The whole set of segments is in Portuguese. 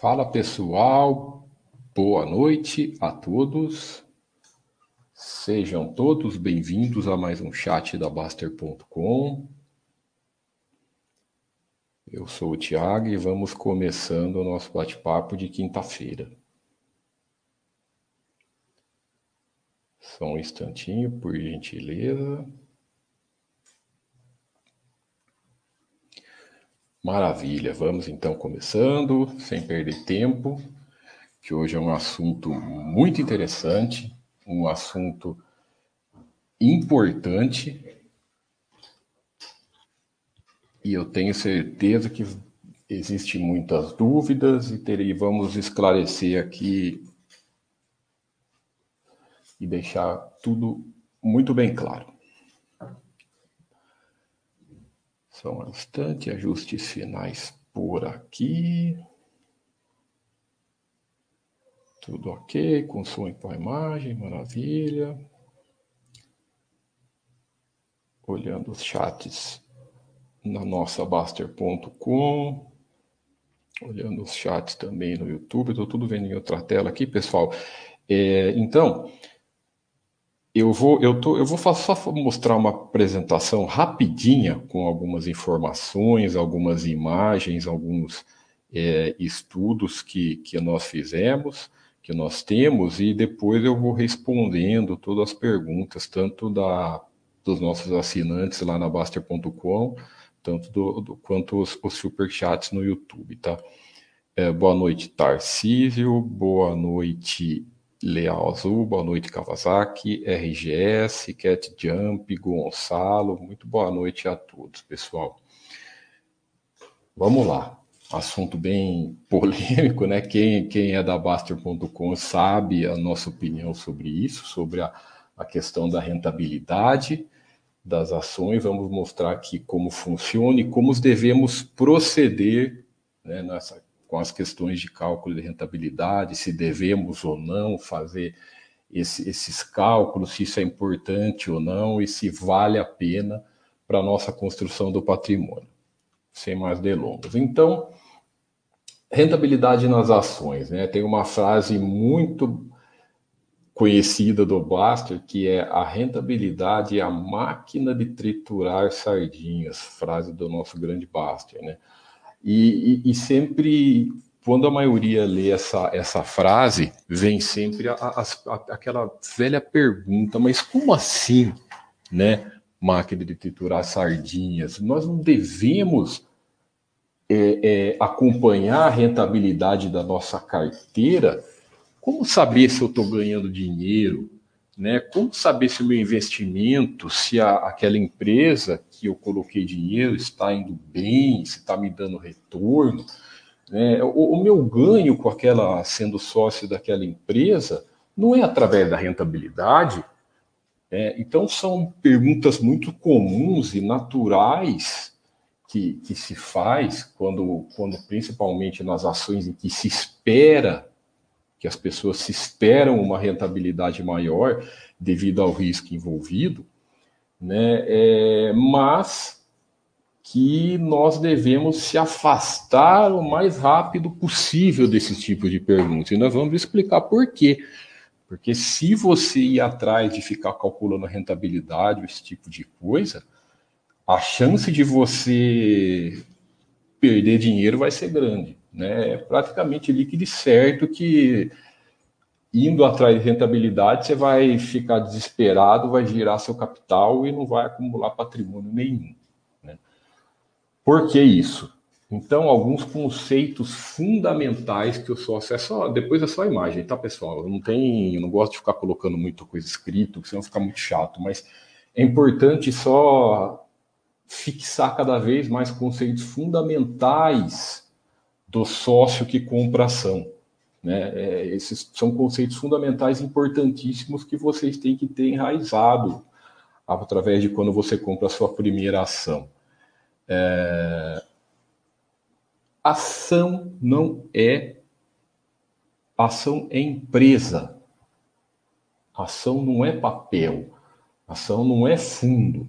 Fala pessoal, boa noite a todos. Sejam todos bem-vindos a mais um chat da Baster.com. Eu sou o Tiago e vamos começando o nosso bate-papo de quinta-feira. Só um instantinho, por gentileza. Maravilha, vamos então começando, sem perder tempo, que hoje é um assunto muito interessante, um assunto importante, e eu tenho certeza que existem muitas dúvidas e terei, vamos esclarecer aqui e deixar tudo muito bem claro. Só um instante, ajustes finais por aqui. Tudo ok, com som e com a imagem, maravilha. Olhando os chats na nossa Baster.com. Olhando os chats também no YouTube. Estou tudo vendo em outra tela aqui, pessoal. É, então, eu vou, eu tô, eu vou só mostrar uma apresentação rapidinha com algumas informações, algumas imagens, alguns é, estudos que, que nós fizemos, que nós temos, e depois eu vou respondendo todas as perguntas, tanto da, dos nossos assinantes lá na Baster.com, tanto do, do, quanto os, os superchats no YouTube, tá? É, boa noite, Tarcísio, boa noite, Leal Azul, boa noite Kawasaki, RGS, Cat Jump, Gonçalo, muito boa noite a todos, pessoal. Vamos lá, assunto bem polêmico, né? Quem, quem é da Baster.com sabe a nossa opinião sobre isso, sobre a, a questão da rentabilidade das ações. Vamos mostrar aqui como funciona e como devemos proceder né, nessa com as questões de cálculo de rentabilidade, se devemos ou não fazer esse, esses cálculos, se isso é importante ou não e se vale a pena para a nossa construção do patrimônio. Sem mais delongas. Então, rentabilidade nas ações. Né? Tem uma frase muito conhecida do Baster, que é a rentabilidade é a máquina de triturar sardinhas, frase do nosso grande Baster, né? E, e, e, sempre, quando a maioria lê essa, essa frase, vem sempre a, a, a, aquela velha pergunta: mas como assim, né? Máquina de triturar sardinhas. Nós não devemos é, é, acompanhar a rentabilidade da nossa carteira. Como saber se eu estou ganhando dinheiro? Né? Como saber se o meu investimento, se a, aquela empresa que eu coloquei dinheiro está indo bem, se está me dando retorno? Né? O, o, meu ganho com aquela, sendo sócio daquela empresa, não é através da rentabilidade. Né? Então, são perguntas muito comuns e naturais que, que se faz quando, quando, principalmente nas ações em que se espera que as pessoas se esperam uma rentabilidade maior devido ao risco envolvido, né? É, mas que nós devemos se afastar o mais rápido possível desse tipo de pergunta. E nós vamos explicar por quê. Porque se você ir atrás de ficar calculando a rentabilidade, esse tipo de coisa, a chance de você perder dinheiro vai ser grande né? É praticamente líquido certo que indo atrás de rentabilidade você vai ficar desesperado, vai girar seu capital e não vai acumular patrimônio nenhum. Né? Por que isso? Então, alguns conceitos fundamentais que eu só acesso, depois é só a imagem, tá, pessoal? Eu não tem, eu não gosto de ficar colocando muita coisa escrito, senão fica muito chato, mas é importante só fixar cada vez mais conceitos fundamentais do sócio que compra ação. Né? É, esses são conceitos fundamentais importantíssimos que vocês têm que ter enraizado através de quando você compra a sua primeira ação. É... Ação não é ação é empresa. Ação não é papel. Ação não é fundo.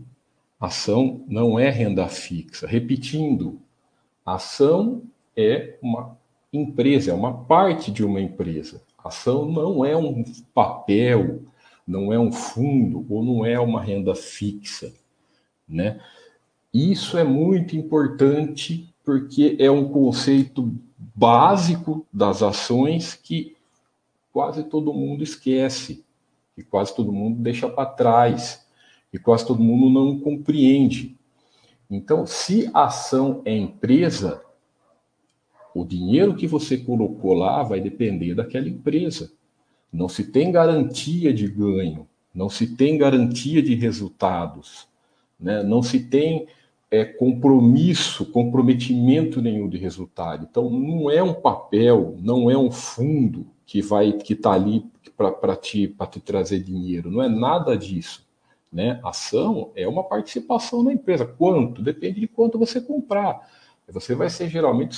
Ação não é renda fixa. Repetindo, ação é uma empresa, é uma parte de uma empresa. Ação não é um papel, não é um fundo ou não é uma renda fixa, né? Isso é muito importante porque é um conceito básico das ações que quase todo mundo esquece, que quase todo mundo deixa para trás, e quase todo mundo não compreende. Então, se a ação é empresa, o dinheiro que você colocou lá vai depender daquela empresa. Não se tem garantia de ganho, não se tem garantia de resultados, né? não se tem é, compromisso, comprometimento nenhum de resultado. Então, não é um papel, não é um fundo que vai que está ali para te, te trazer dinheiro, não é nada disso. Né? Ação é uma participação na empresa. Quanto? Depende de quanto você comprar. Você vai ser geralmente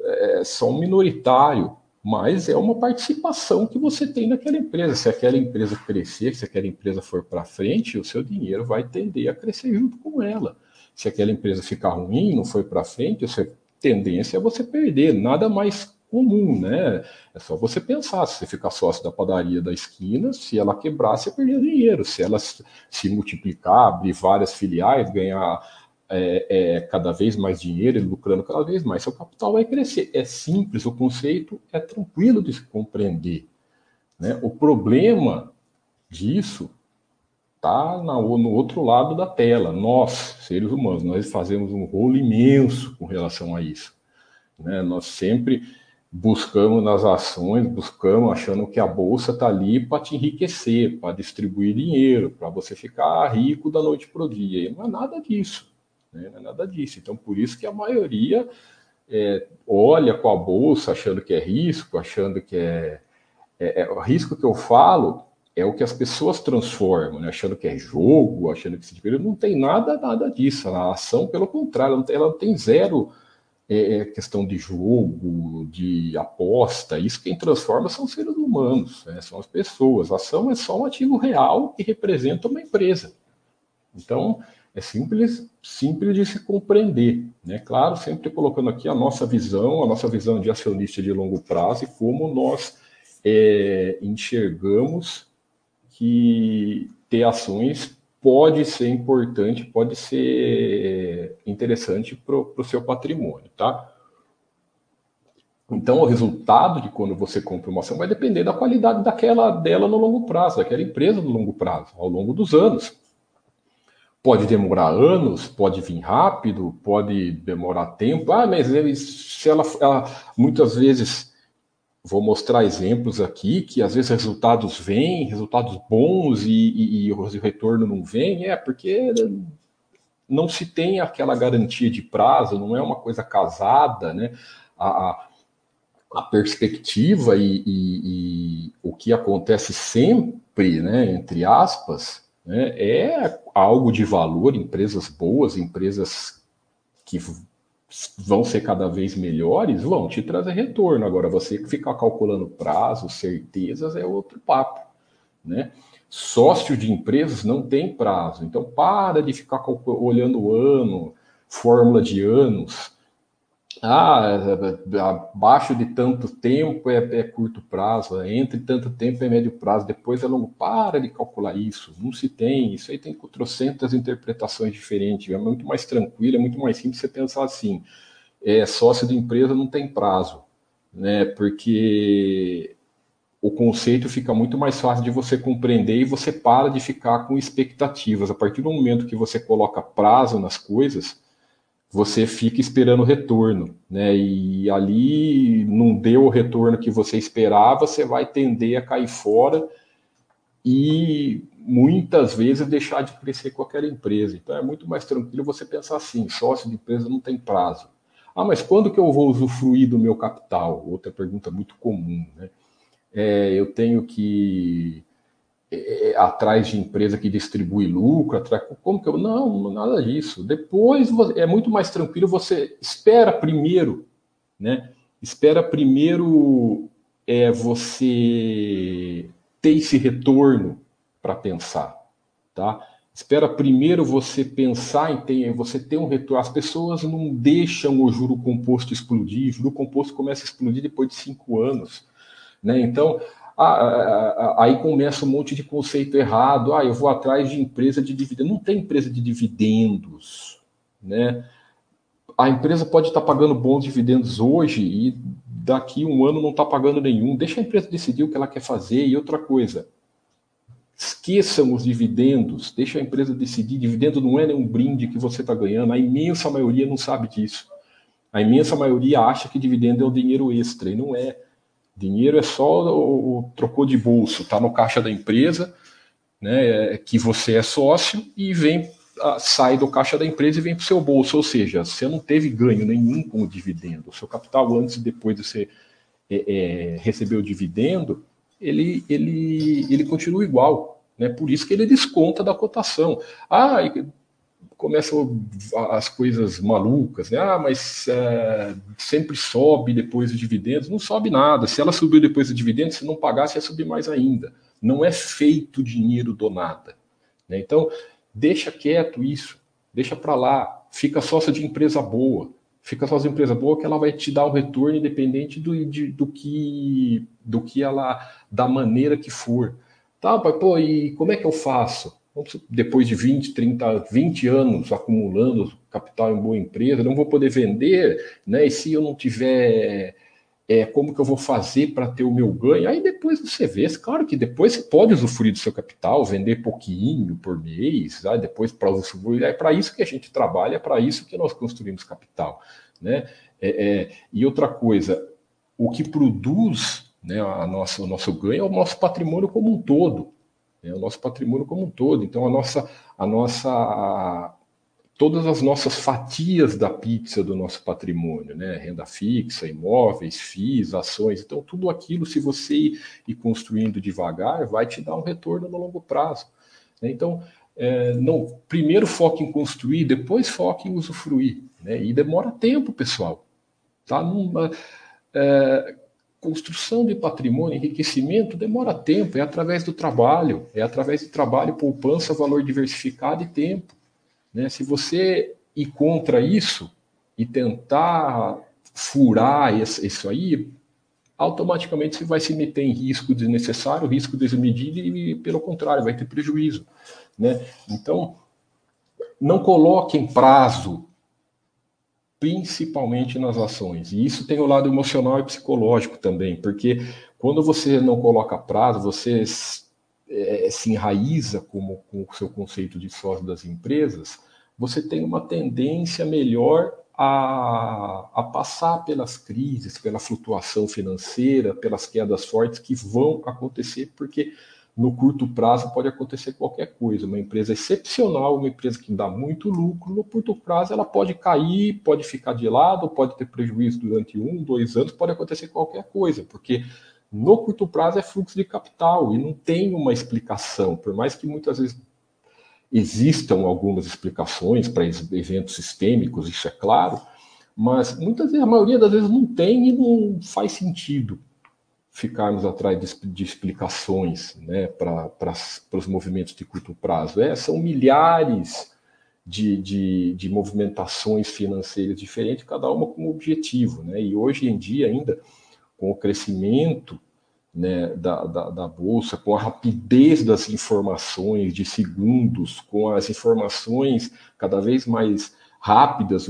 é, um minoritário, mas é uma participação que você tem naquela empresa. Se aquela empresa crescer, se aquela empresa for para frente, o seu dinheiro vai tender a crescer junto com ela se aquela empresa ficar ruim, não foi para frente, a tendência é você perder, nada mais comum, né? É só você pensar, se você ficar sócio da padaria da esquina, se ela quebrar, você perdeu dinheiro. Se ela se multiplicar, abrir várias filiais, ganhar é, é, cada vez mais dinheiro e lucrando cada vez mais, seu capital vai crescer. É simples, o conceito é tranquilo de se compreender. Né? O problema disso está no outro lado da tela. Nós, seres humanos, nós fazemos um rolo imenso com relação a isso. Né? Nós sempre buscamos nas ações, buscamos achando que a bolsa está ali para te enriquecer, para distribuir dinheiro, para você ficar rico da noite para o dia. E não é nada disso. Né? Não é nada disso. Então, por isso que a maioria é, olha com a bolsa achando que é risco, achando que é, é, é o risco que eu falo é o que as pessoas transformam, né? achando que é jogo, achando que se divertir. Não tem nada, nada disso. A ação, pelo contrário, ela não tem, ela tem zero é, é, questão de jogo, de aposta. Isso quem transforma são seres humanos, né? são as pessoas. A ação é só um ativo real que representa uma empresa. Então, é simples, simples de se compreender. Né? Claro, sempre colocando aqui a nossa visão, a nossa visão de acionista de longo prazo e como nós é, enxergamos que ter ações pode ser importante, pode ser interessante para o seu patrimônio, tá? Então, o resultado de quando você compra uma ação vai depender da qualidade daquela dela no longo prazo, daquela empresa no longo prazo, ao longo dos anos. Pode demorar anos, pode vir rápido, pode demorar tempo. Ah, mas ele, se ela, ela muitas vezes vou mostrar exemplos aqui que às vezes resultados vêm, resultados bons e, e, e, o retorno não vem, é porque não se tem aquela garantia de prazo, não é uma coisa casada, né? A, a perspectiva e, e, o que acontece sempre, né, entre aspas, né, é algo de valor, empresas boas, empresas que vão ser cada vez melhores, vão te trazer retorno. Agora, você ficar calculando prazo, certezas, é outro papo, né? Sócio de empresas não tem prazo, então para de ficar olhando o ano, fórmula de anos, ah, abaixo de tanto tempo é, é, curto prazo, entre tanto tempo é médio prazo, depois é longo. Para de calcular isso, não se tem. Isso aí tem trocentas interpretações diferentes. É muito mais tranquilo, é muito mais simples você pensar assim: é, sócio de empresa não tem prazo, né? Porque o conceito fica muito mais fácil de você compreender e você para de ficar com expectativas. A partir do momento que você coloca prazo nas coisas você fica esperando o retorno, né? E ali não deu o retorno que você esperava, você vai tender a cair fora e muitas vezes deixar de crescer aquela empresa. Então é muito mais tranquilo você pensar assim: sócio de empresa não tem prazo. Ah, mas quando que eu vou usufruir do meu capital? Outra pergunta muito comum, né? É, eu tenho que é, atrás de empresa que distribui lucro, atrás, como que eu não, nada disso. Depois é muito mais tranquilo, você espera primeiro, né? Espera primeiro é você ter esse retorno para pensar, tá? Espera primeiro você pensar em ter, você ter um retorno. As pessoas não deixam o juro composto explodir. O juro composto começa a explodir depois de cinco anos. Né? Então, aí começa um monte de conceito errado. Ah, eu vou atrás de empresa de dividendos. Não tem empresa de dividendos. Né? A empresa pode estar pagando bons dividendos hoje e daqui um ano não está pagando nenhum. Deixa a empresa decidir o que ela quer fazer. E outra coisa, Esqueçam os dividendos, deixa a empresa decidir. Dividendo não é nenhum brinde que você está ganhando, a imensa maioria não sabe disso. A imensa maioria acha que dividendo é o dinheiro extra, e não é. Dinheiro é só o, o trocou de bolso, está no caixa da empresa, né, é, que você é sócio, e vem sai do caixa da empresa e vem para o seu bolso. Ou seja, você não teve ganho nenhum com o dividendo. O seu capital, antes e depois de você é, é, receber o dividendo, ele, ele, ele continua igual. Né? Por isso que ele desconta da cotação. Ah, começam as coisas malucas, né? Ah, mas é, sempre sobe depois dos dividendos. Não sobe nada. Se ela subiu depois dos dividendos, se não pagasse, ia subir mais ainda. Não é feito dinheiro do nada. Né? Então, deixa quieto isso. Deixa para lá. Fica sócio de empresa boa fica só as empresa boa que ela vai te dar o retorno independente do, de, do que do que ela da maneira que for. Tá, pai, pô, e como é que eu faço? Depois de 20, 30, 20 anos acumulando capital em boa empresa, não vou poder vender, né? E se eu não tiver é, como que eu vou fazer para ter o meu ganho? Aí depois você vê, claro que depois você pode usufruir do seu capital, vender pouquinho por mês, aí depois para usufruir, é para isso que a gente trabalha, é para isso que nós construímos capital. Né? É, é, e outra coisa, o que produz né, a nossa, o nosso ganho é o nosso patrimônio como um todo. É o nosso patrimônio como um todo. Então, a nossa, a nossa todas as nossas fatias da pizza do nosso patrimônio, né? Renda fixa, imóveis, FIIs, ações. Então, tudo aquilo, se você ir, ir construindo devagar, vai te dar um retorno no longo prazo. Né? Então, é, não, primeiro foque em construir, depois foque em usufruir. Né? E demora tempo, pessoal. Tá? Numa, é, construção de patrimônio, enriquecimento, demora tempo, é através do trabalho, é através do trabalho, poupança, valor diversificado e tempo. Né? Se você ir contra isso e tentar furar isso aí, automaticamente você vai se meter em risco desnecessário, risco desmedido e, pelo contrário, vai ter prejuízo. Né? Então, não coloque em prazo, principalmente nas ações. E isso tem o lado emocional e psicológico também, porque quando você não coloca prazo, você é, se enraiza como, com o seu conceito de sócio das empresas, você tem uma tendência melhor a, a, passar pelas crises, pela flutuação financeira, pelas quedas fortes que vão acontecer, porque no curto prazo pode acontecer qualquer coisa. Uma empresa excepcional, uma empresa que dá muito lucro, no curto prazo ela pode cair, pode ficar de lado, pode ter prejuízo durante um, dois anos, pode acontecer qualquer coisa, porque no curto prazo é fluxo de capital e não tem uma explicação, por mais que muitas vezes existam algumas explicações para eventos sistêmicos, isso é claro, mas muitas vezes, a maioria das vezes não tem e não faz sentido ficarmos atrás de, de explicações né, para os movimentos de curto prazo. É, são milhares de, de, de, movimentações financeiras diferentes, cada uma com um objetivo. Né? E hoje em dia, ainda, com o crescimento né, da, da, da, bolsa, com a rapidez das informações de segundos, com as informações cada vez mais rápidas,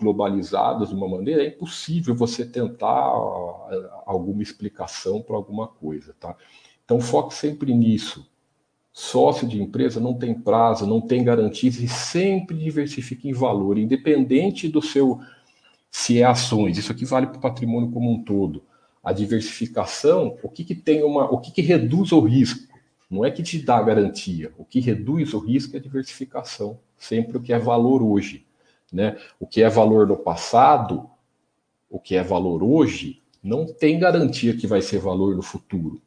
globalizadas de uma maneira, é impossível você tentar alguma explicação para alguma coisa, tá? Então foque sempre nisso. Sócio de empresa não tem prazo, não tem garantias e sempre diversifique em valor, independente do seu se é ações. Isso aqui vale para o patrimônio como um todo a diversificação, o que, que tem uma, o que, que reduz o risco? Não é que te dá garantia. O que reduz o risco é a diversificação, sempre o que é valor hoje. Né? O que é valor no passado, o que é valor hoje, não tem garantia que vai ser valor no futuro.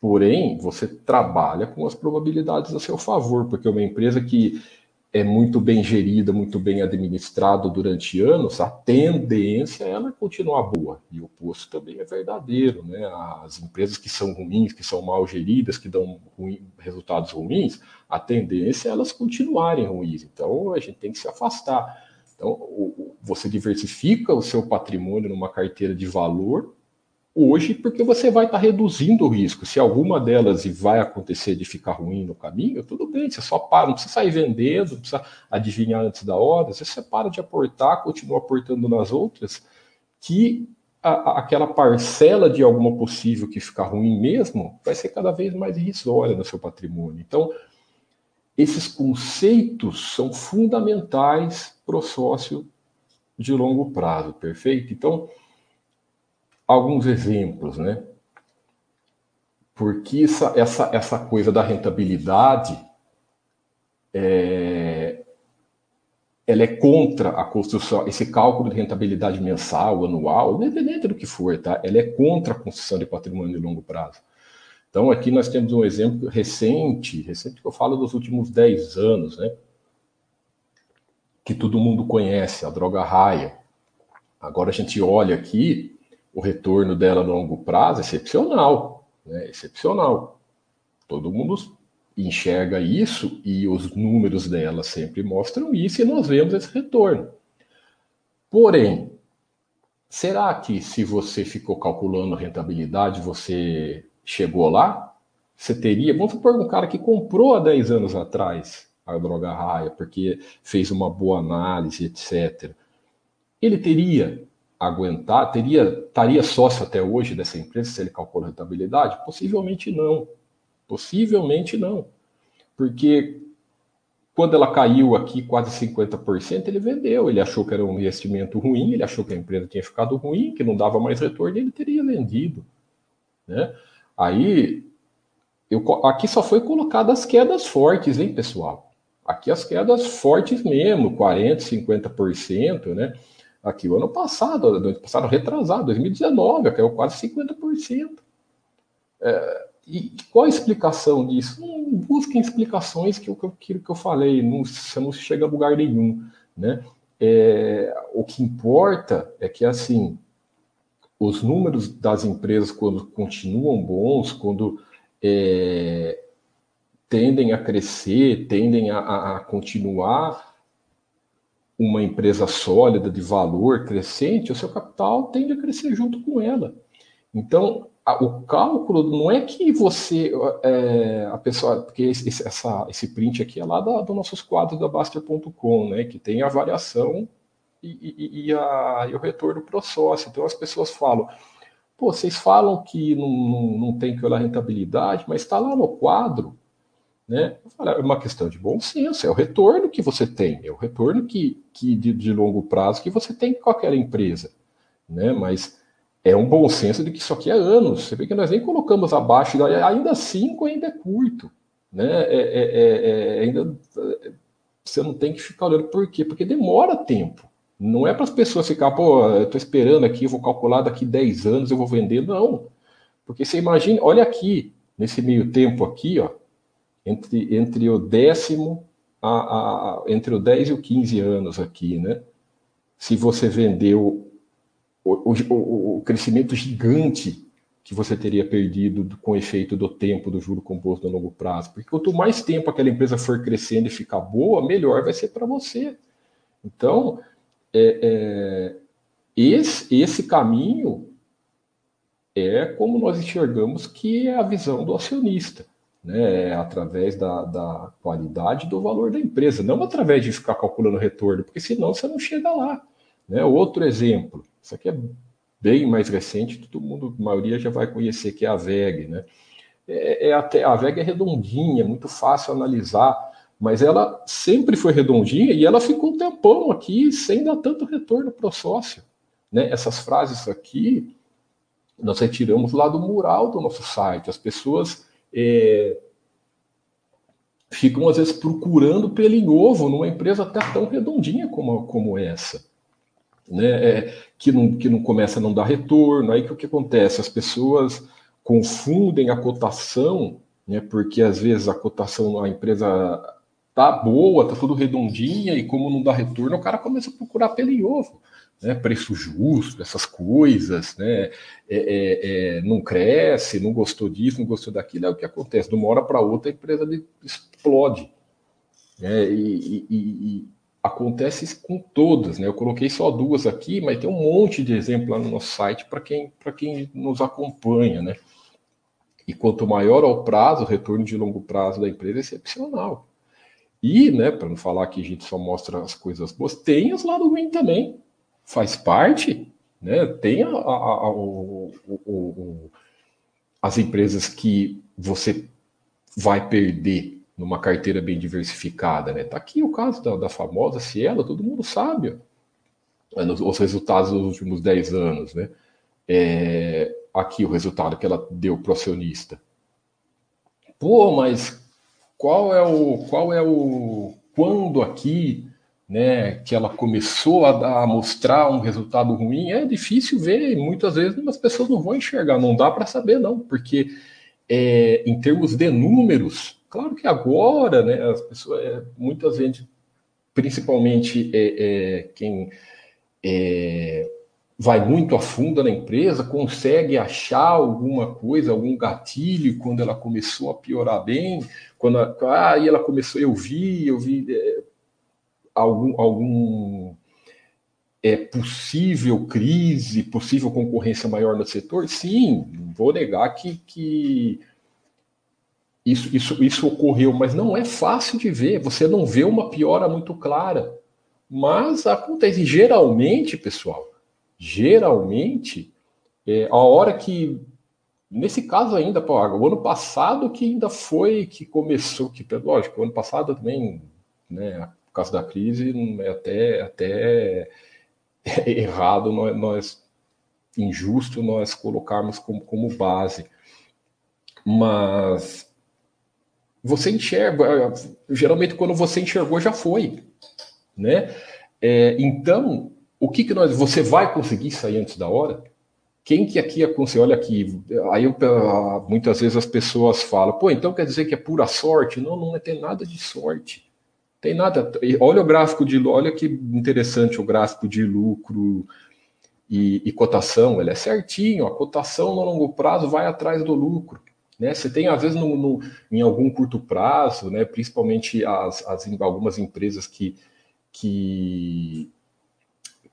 Porém, você trabalha com as probabilidades a seu favor, porque uma empresa que é muito bem gerida, muito bem administrado durante anos, a tendência é ela continuar boa. E o oposto também é verdadeiro. Né? As empresas que são ruins, que são mal geridas, que dão ruim, resultados ruins, a tendência é elas continuarem ruins. Então a gente tem que se afastar. Então você diversifica o seu patrimônio numa carteira de valor hoje, porque você vai estar tá reduzindo o risco. Se alguma delas vai acontecer de ficar ruim no caminho, tudo bem, você só para, não precisa sair vendendo, não precisa adivinhar antes da hora, você para de aportar, continua aportando nas outras, que a, aquela parcela de alguma possível que ficar ruim mesmo vai ser cada vez mais irrisória no seu patrimônio. Então, esses conceitos são fundamentais para o sócio de longo prazo, perfeito? Então, alguns exemplos, né? Porque essa, essa, essa coisa da rentabilidade é, ela é contra a construção, esse cálculo de rentabilidade mensal, anual, independente do que for, tá? Ela é contra a construção de patrimônio de longo prazo. Então, aqui nós temos um exemplo recente, recente que eu falo dos últimos 10 anos, né? Que todo mundo conhece, a droga raia. Agora a gente olha aqui, o retorno dela no longo prazo é excepcional, né? excepcional. Todo mundo enxerga isso e os números dela sempre mostram isso e nós vemos esse retorno. Porém, será que se você ficou calculando rentabilidade, você chegou lá? Você teria, vamos supor um cara que comprou há 10 anos atrás a droga raia, porque fez uma boa análise, etc. Ele teria aguentar, teria estaria sócio até hoje dessa empresa se ele calcula rentabilidade? Possivelmente não. Possivelmente não. Porque quando ela caiu aqui quase 50%, ele vendeu. Ele achou que era um investimento ruim, ele achou que a empresa tinha ficado ruim, que não dava mais retorno, ele teria vendido. Né? Aí, eu, aqui só foi colocado as quedas fortes, hein, pessoal? Aqui as quedas fortes mesmo, 40%, 50%, né? Aqui o ano passado, ano passado retrasado, 2019, caiu quase 50%. É, e qual a explicação disso? Não busquem explicações que, que, que eu falei, não, você não chega a lugar nenhum. Né? É, o que importa é que, assim, os números das empresas, quando continuam bons, quando é, tendem a crescer, tendem a, a continuar uma empresa sólida, de valor crescente, o seu capital tende a crescer junto com ela. Então, a, o cálculo não é que você, é, a pessoa, porque esse, essa, esse print aqui é lá da, do nossos quadros da Baster.com, né, que tem a variação e, e, e, a, e o retorno para o sócio. Então, as pessoas falam, pô, vocês falam que não, não, não tem que olhar rentabilidade, mas está lá no quadro, né? É uma questão de bom senso, é o retorno que você tem, é o retorno que, que de, de longo prazo que você tem com aquela empresa. Né? Mas é um bom senso de que isso aqui é anos. Você vê que nós nem colocamos abaixo, ainda cinco ainda é curto. Né? É, é, é, é ainda, você não tem que ficar olhando por quê? Porque demora tempo. Não é para as pessoas ficar, pô, eu estou esperando aqui, eu vou calcular daqui 10 anos, eu vou vender. Não. Porque você imagina, olha aqui, nesse meio tempo aqui, ó, entre, entre o décimo, a, a, entre o 10 e o 15 anos aqui, né? Se você vendeu o, o, o crescimento gigante que você teria perdido com o efeito do tempo do juro composto a longo prazo. Porque quanto mais tempo aquela empresa for crescendo e ficar boa, melhor vai ser para você. Então, é, é, esse, esse caminho é como nós enxergamos que é a visão do acionista né, através da, da qualidade do valor da empresa, não através de ficar calculando retorno, porque senão você não chega lá. Né? Outro exemplo, isso aqui é bem mais recente, todo mundo, a maioria já vai conhecer, que é a VEG. Né? É, é até, a VEG é redondinha, muito fácil analisar, mas ela sempre foi redondinha e ela ficou um tempão aqui sem dar tanto retorno para o sócio. Né? Essas frases aqui nós retiramos lá do mural do nosso site. As pessoas é, ficam às vezes procurando pelo novo numa empresa até tão redondinha como, como essa. Né, é, que, não, que não começa a não dar retorno. Aí que o que acontece? As pessoas confundem a cotação, né, porque às vezes a cotação, a empresa tá boa, tá tudo redondinha, e como não dá retorno, o cara começa a procurar pelo em ovo. Né, preço justo, essas coisas, né, é, é, é, não cresce, não gostou disso, não gostou daquilo, é o que acontece. De uma hora para outra a empresa explode. Né, e, e, e, acontece com todas. Né? Eu coloquei só duas aqui, mas tem um monte de exemplo lá no nosso site para quem, quem nos acompanha. Né? E quanto maior o prazo, o retorno de longo prazo da empresa é excepcional. E, né, para não falar que a gente só mostra as coisas boas, tem os lados ruins também. Faz parte, né? Tem a, a, a, o, o, o, as empresas que você vai perder numa carteira bem diversificada, né? Tá aqui o caso da, da famosa Cielo, todo mundo sabe ó, os resultados dos últimos 10 anos, né? É, aqui o resultado que ela deu para o acionista. Pô, mas qual é o qual é o quando aqui né, que ela começou a, a, mostrar um resultado ruim, é difícil ver e muitas vezes as pessoas não vão enxergar, não dá para saber não, porque é, em termos de números, claro que agora, né, as pessoas, é, muitas vezes, principalmente é, é quem é, vai muito a fundo na empresa, consegue achar alguma coisa, algum gatilho quando ela começou a piorar bem, quando ah, aí ela começou, eu vi, eu vi é, algum, algum é, possível crise, possível concorrência maior no setor, sim, vou negar que, que isso, isso, isso ocorreu, mas não é fácil de ver, você não vê uma piora muito clara. Mas acontece, geralmente, pessoal, geralmente, é, a hora que. Nesse caso ainda, pô, o ano passado que ainda foi que começou, que lógico, o ano passado também, né, causa da crise, é até, até errado nós, nós injusto nós colocarmos como, como base. Mas você enxerga, geralmente quando você enxergou já foi, né? É, então o que, que nós. Você vai conseguir sair antes da hora? Quem que aqui aconselha? Olha aqui, aí eu, muitas vezes as pessoas falam, pô, então quer dizer que é pura sorte? Não, não tem nada de sorte. Tem nada. Olha o gráfico de olha que interessante o gráfico de lucro e, e cotação. Ele é certinho, a cotação no longo prazo vai atrás do lucro. Né? Você tem, às vezes, no, no, em algum curto prazo, né, principalmente as, as, algumas empresas que, que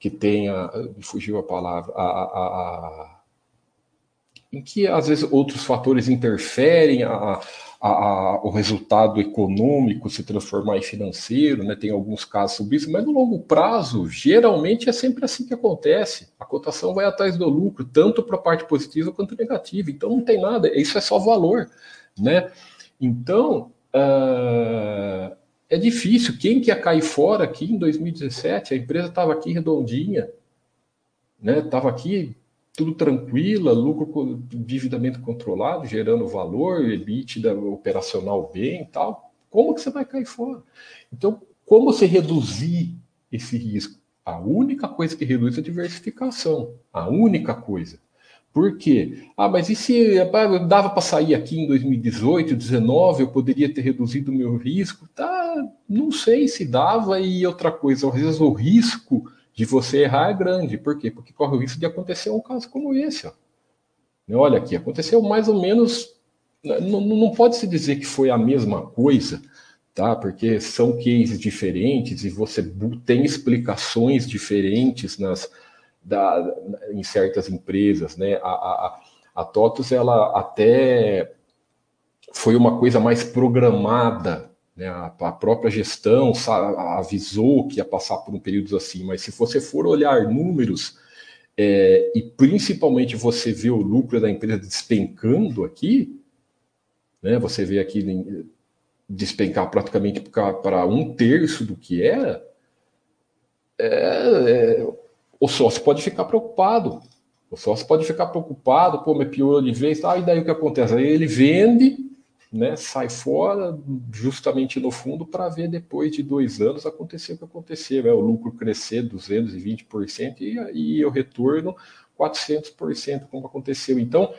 que tenha, fugiu a palavra, a, a, a, em que às vezes outros fatores interferem a, o resultado econômico se transformar em financeiro, né? tem alguns casos sobre isso, mas no longo prazo, geralmente é sempre assim que acontece. A cotação vai atrás do lucro, tanto para a parte positiva quanto negativa. Então não tem nada, isso é só valor. Né? Então, uh, é difícil. Quem quer cair fora aqui em 2017? A empresa estava aqui redondinha, né? Estava aqui tudo tranquila, lucro, endividamento controlado, gerando valor, EBITDA operacional bem e tal. Como que você vai cair fora? Então, como você reduzir esse risco? A única coisa que reduz é a diversificação. A única coisa. Por quê? Ah, mas e se dava para sair aqui em 2018, 2019, eu poderia ter reduzido o meu risco? Tá, não sei se dava. E outra coisa, às vezes o risco de você errar é grande. Por quê? Porque corre o risco de acontecer um caso como esse. Ó. Olha aqui, aconteceu mais ou menos. Não, não pode se dizer que foi a mesma coisa, tá? Porque são cases diferentes e você tem explicações diferentes nas da, em certas empresas, né? A, a, a TOTUS, ela até foi uma coisa mais programada, né? A, a própria gestão avisou que ia passar por um período assim, mas se você for olhar números é, e principalmente você vê o lucro da empresa despencando aqui, né? Você vê aqui despencar praticamente para um terço do que era, é, é, o sócio pode ficar preocupado. O sócio pode ficar preocupado, pô, me piorou de vez, ah, e daí o que acontece? Aí ele vende, né, sai fora, justamente no fundo, para ver depois de dois anos acontecer o que aconteceu, né, o lucro crescer 220% e, e o retorno 400%, como aconteceu. Então,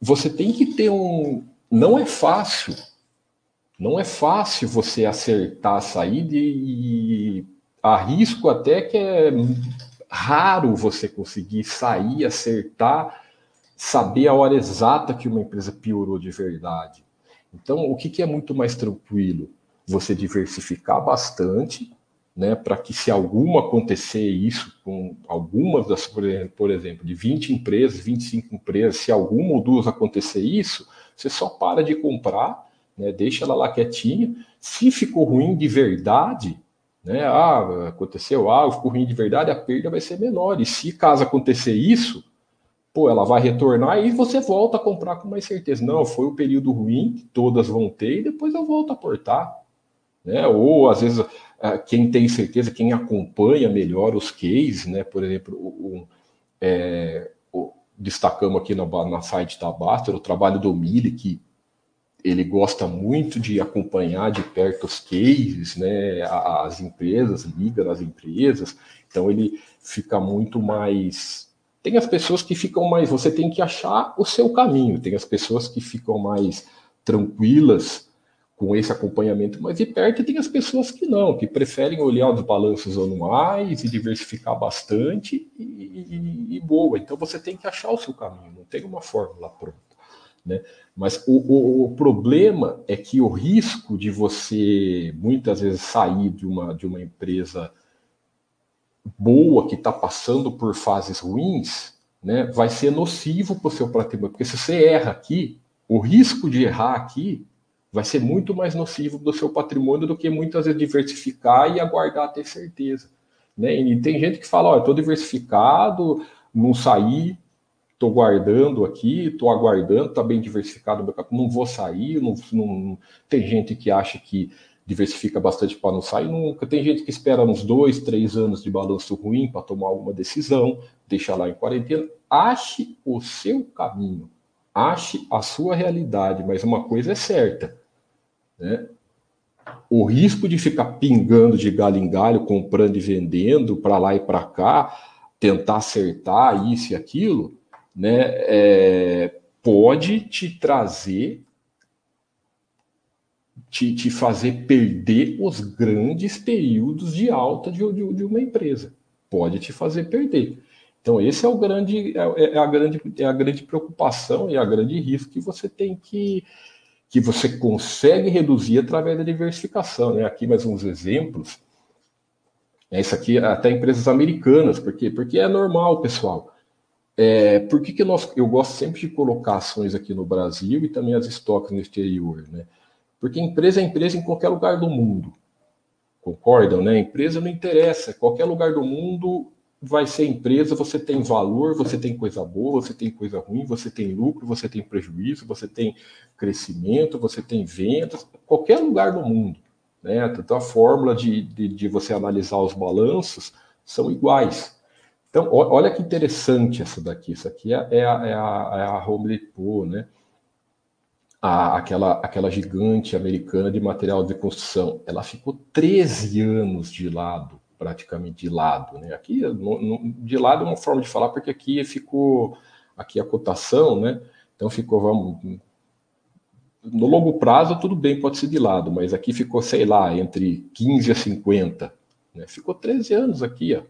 você tem que ter um. Não é fácil, Não é fácil você acertar a saída e arrisco até que é raro você conseguir sair, acertar, saber a hora exata que uma empresa piorou de verdade. Então, o que, que é muito mais tranquilo? Você diversificar bastante, né, para que se alguma acontecer isso com algumas das, por exemplo, de 20 empresas, 25 empresas, se alguma ou duas acontecer isso, você só para de comprar, né, deixa ela lá quietinha. Se ficou ruim de verdade, né? Ah, aconteceu algo, ficou ruim de verdade, a perda vai ser menor. E se caso acontecer isso, pô, ela vai retornar e você volta a comprar com mais certeza. Não, foi o período ruim que todas vão ter e depois eu volto a portar. Né? Ou às vezes quem tem certeza, quem acompanha melhor os cases, né? Por exemplo, o, é, o, destacamos aqui na, na site da Baster o trabalho do Mili, que ele gosta muito de acompanhar de perto os cases, né, as empresas, liga nas empresas, então ele fica muito mais. Tem as pessoas que ficam mais. Você tem que achar o seu caminho, tem as pessoas que ficam mais tranquilas com esse acompanhamento mais de perto, e tem as pessoas que não, que preferem olhar os balanços anuais e diversificar bastante e, e, e boa. Então você tem que achar o seu caminho, não tem uma fórmula pronta. Né? Mas o, o, o, problema é que o risco de você muitas vezes sair de uma, de uma empresa boa que está passando por fases ruins, né, vai ser nocivo para o seu patrimônio. Porque se você erra aqui, o risco de errar aqui vai ser muito mais nocivo do seu patrimônio do que muitas vezes diversificar e aguardar ter certeza. Né? E tem gente que fala, ó, estou diversificado, não saí, estou guardando aqui, estou aguardando, está bem diversificado o não vou sair, não, não, tem gente que acha que diversifica bastante para não sair nunca, tem gente que espera uns dois, três anos de balanço ruim para tomar alguma decisão, deixa lá em quarentena, ache o seu caminho, ache a sua realidade, mas uma coisa é certa, né? O risco de ficar pingando de galho em galho, comprando e vendendo para lá e para cá, tentar acertar isso e aquilo, né, é, pode te trazer, te, te fazer perder os grandes períodos de alta de, de, de uma empresa. Pode te fazer perder. Então, esse é o grande, é, é, a grande, é a grande preocupação e a grande risco que você tem que, que você consegue reduzir através da diversificação. Né? Aqui mais uns exemplos. É isso aqui até empresas americanas, por quê? Porque é normal, pessoal. É, por que, que nós, eu gosto sempre de colocar ações aqui no Brasil e também as estoques no exterior? Né? Porque empresa é empresa em qualquer lugar do mundo. Concordam, né? Empresa não interessa. Qualquer lugar do mundo vai ser empresa, você tem valor, você tem coisa boa, você tem coisa ruim, você tem lucro, você tem prejuízo, você tem crescimento, você tem vendas, qualquer lugar do mundo. Né? Então a fórmula de, de, de você analisar os balanços são iguais. Então, olha que interessante essa daqui. Isso aqui é, é a, é a, é a Home Depot, né? A, aquela, aquela gigante americana de material de construção. Ela ficou 13 anos de lado, praticamente de lado. Né? Aqui, no, no, de lado é uma forma de falar, porque aqui ficou aqui a cotação, né? Então ficou, vamos, no longo prazo tudo bem, pode ser de lado, mas aqui ficou, sei lá, entre 15 a 50. Né? Ficou 13 anos aqui, ó.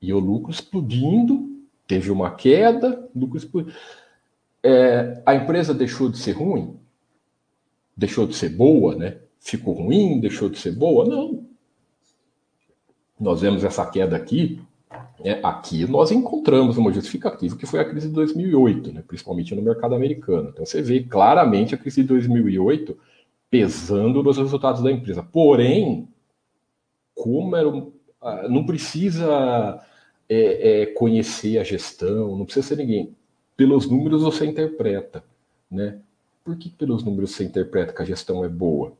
E o lucro explodindo, teve uma queda, lucro explodindo. É, a empresa deixou de ser ruim? Deixou de ser boa, né? Ficou ruim, deixou de ser boa? Não. Nós vemos essa queda aqui. Né? Aqui nós encontramos uma justificativa que foi a crise de 2008, né? principalmente no mercado americano. Então você vê claramente a crise de 2008 pesando nos resultados da empresa. Porém, como era ah, não precisa é, é, conhecer a gestão, não precisa ser ninguém. Pelos números você interpreta, né? Por que pelos números você interpreta que a gestão é boa?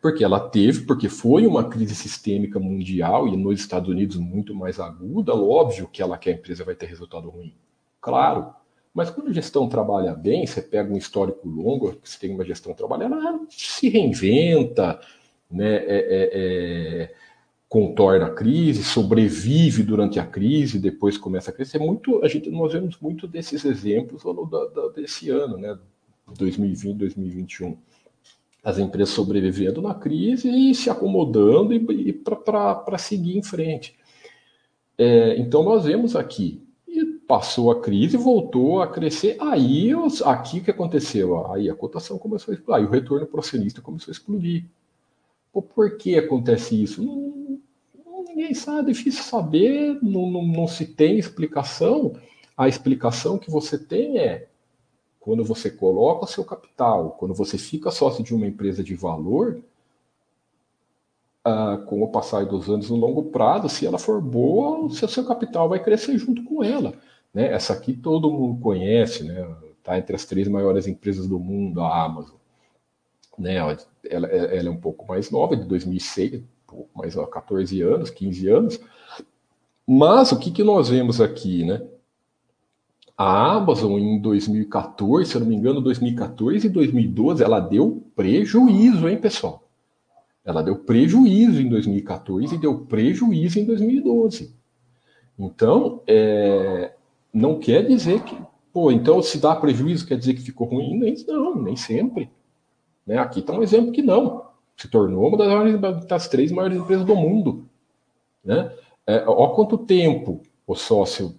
Porque ela teve, porque foi uma crise sistêmica mundial e nos Estados Unidos muito mais aguda, óbvio que ela que a empresa vai ter resultado ruim. Claro. Mas quando a gestão trabalha bem, você pega um histórico longo, você tem uma gestão trabalhando, ela se reinventa, né? É, é, é contorna a crise, sobrevive durante a crise, depois começa a crescer. Muito, a gente nós vemos muito desses exemplos ao longo desse ano, né, 2020, 2021. as empresas sobrevivendo na crise e se acomodando e, e para seguir em frente. É, então nós vemos aqui, passou a crise, voltou a crescer, aí os, aqui o que aconteceu? Aí a cotação começou a explodir, aí o retorno para o acionista começou a explodir. Por que acontece isso? Não, ninguém sabe, é difícil saber, não, não, não se tem explicação. A explicação que você tem é quando você coloca seu capital, quando você fica sócio de uma empresa de valor, ah, com o passar dos anos no longo prazo, se ela for boa, o seu, seu capital vai crescer junto com ela. Né? Essa aqui todo mundo conhece, né? Tá entre as três maiores empresas do mundo, a Amazon. Né? Ela, ela é um pouco mais nova, de 2006, mais ó, 14 anos, 15 anos. Mas o que, que nós vemos aqui, né? A Amazon em 2014, se eu não me engano, 2014 e 2012, ela deu prejuízo, hein, pessoal? Ela deu prejuízo em 2014 e deu prejuízo em 2012. Então, é, não quer dizer que, pô, então se dá prejuízo quer dizer que ficou ruim? Nem, não, nem sempre. Né? Aqui está um exemplo que não. Se tornou uma das, maiores, das três maiores empresas do mundo. Né? É, ó quanto tempo o sócio,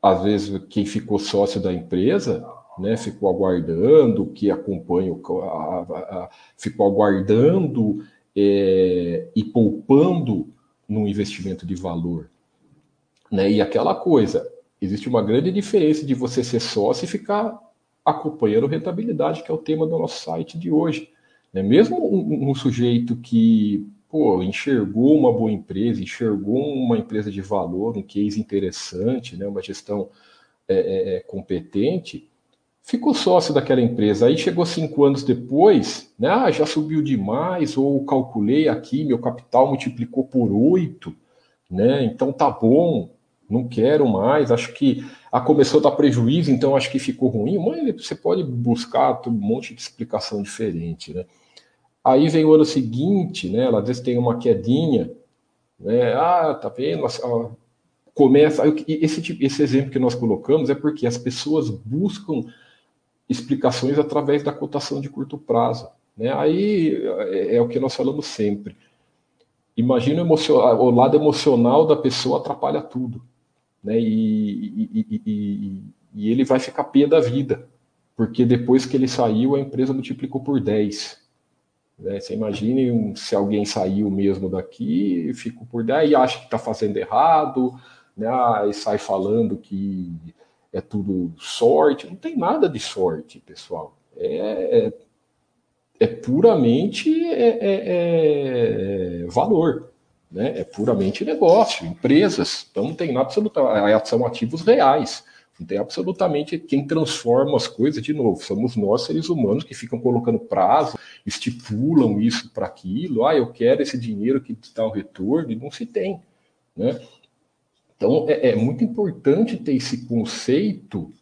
às vezes quem ficou sócio da empresa, né, ficou aguardando, que acompanha, a, a, ficou aguardando é, e poupando no investimento de valor. Né? E aquela coisa, existe uma grande diferença de você ser sócio e ficar acompanhando rentabilidade, que é o tema do nosso site de hoje. Né? Mesmo um, um sujeito que pô, enxergou uma boa empresa, enxergou uma empresa de valor, um case interessante, né? uma gestão é, é, é competente, ficou sócio daquela empresa. Aí chegou cinco anos depois, né? Ah, já subiu demais, ou calculei aqui, meu capital multiplicou por oito, né? Então tá bom, não quero mais, acho que a começou a dar prejuízo, então acho que ficou ruim. Mas você pode buscar um monte de explicação diferente, né? Aí vem o ano seguinte, né? Ela às vezes tem uma quedinha, né? Ah, tá vendo? Começa. Esse, tipo, esse exemplo que nós colocamos é porque as pessoas buscam explicações através da cotação de curto prazo. Né? Aí é, é o que nós falamos sempre. Imagina o, lado emocional da pessoa atrapalha tudo. Né? E, e, e, e, ele vai ficar pé da vida, porque depois que ele saiu, a empresa multiplicou por 10. Né? Você imagine se alguém saiu mesmo daqui, ficou por 10 e acha que está fazendo errado, né? e sai falando que é tudo sorte. Não tem nada de sorte, pessoal. É, é, é puramente é, é, é, valor. Né? É puramente negócio, empresas. Então não tem nada absolutamente. São ativos reais. Não tem absolutamente quem transforma as coisas de novo. Somos nós, seres humanos, que ficam colocando prazo, estipulam isso para aquilo. Ah, eu quero esse dinheiro que dá o retorno, e não se tem. Né? Então, é, é muito importante ter esse conceito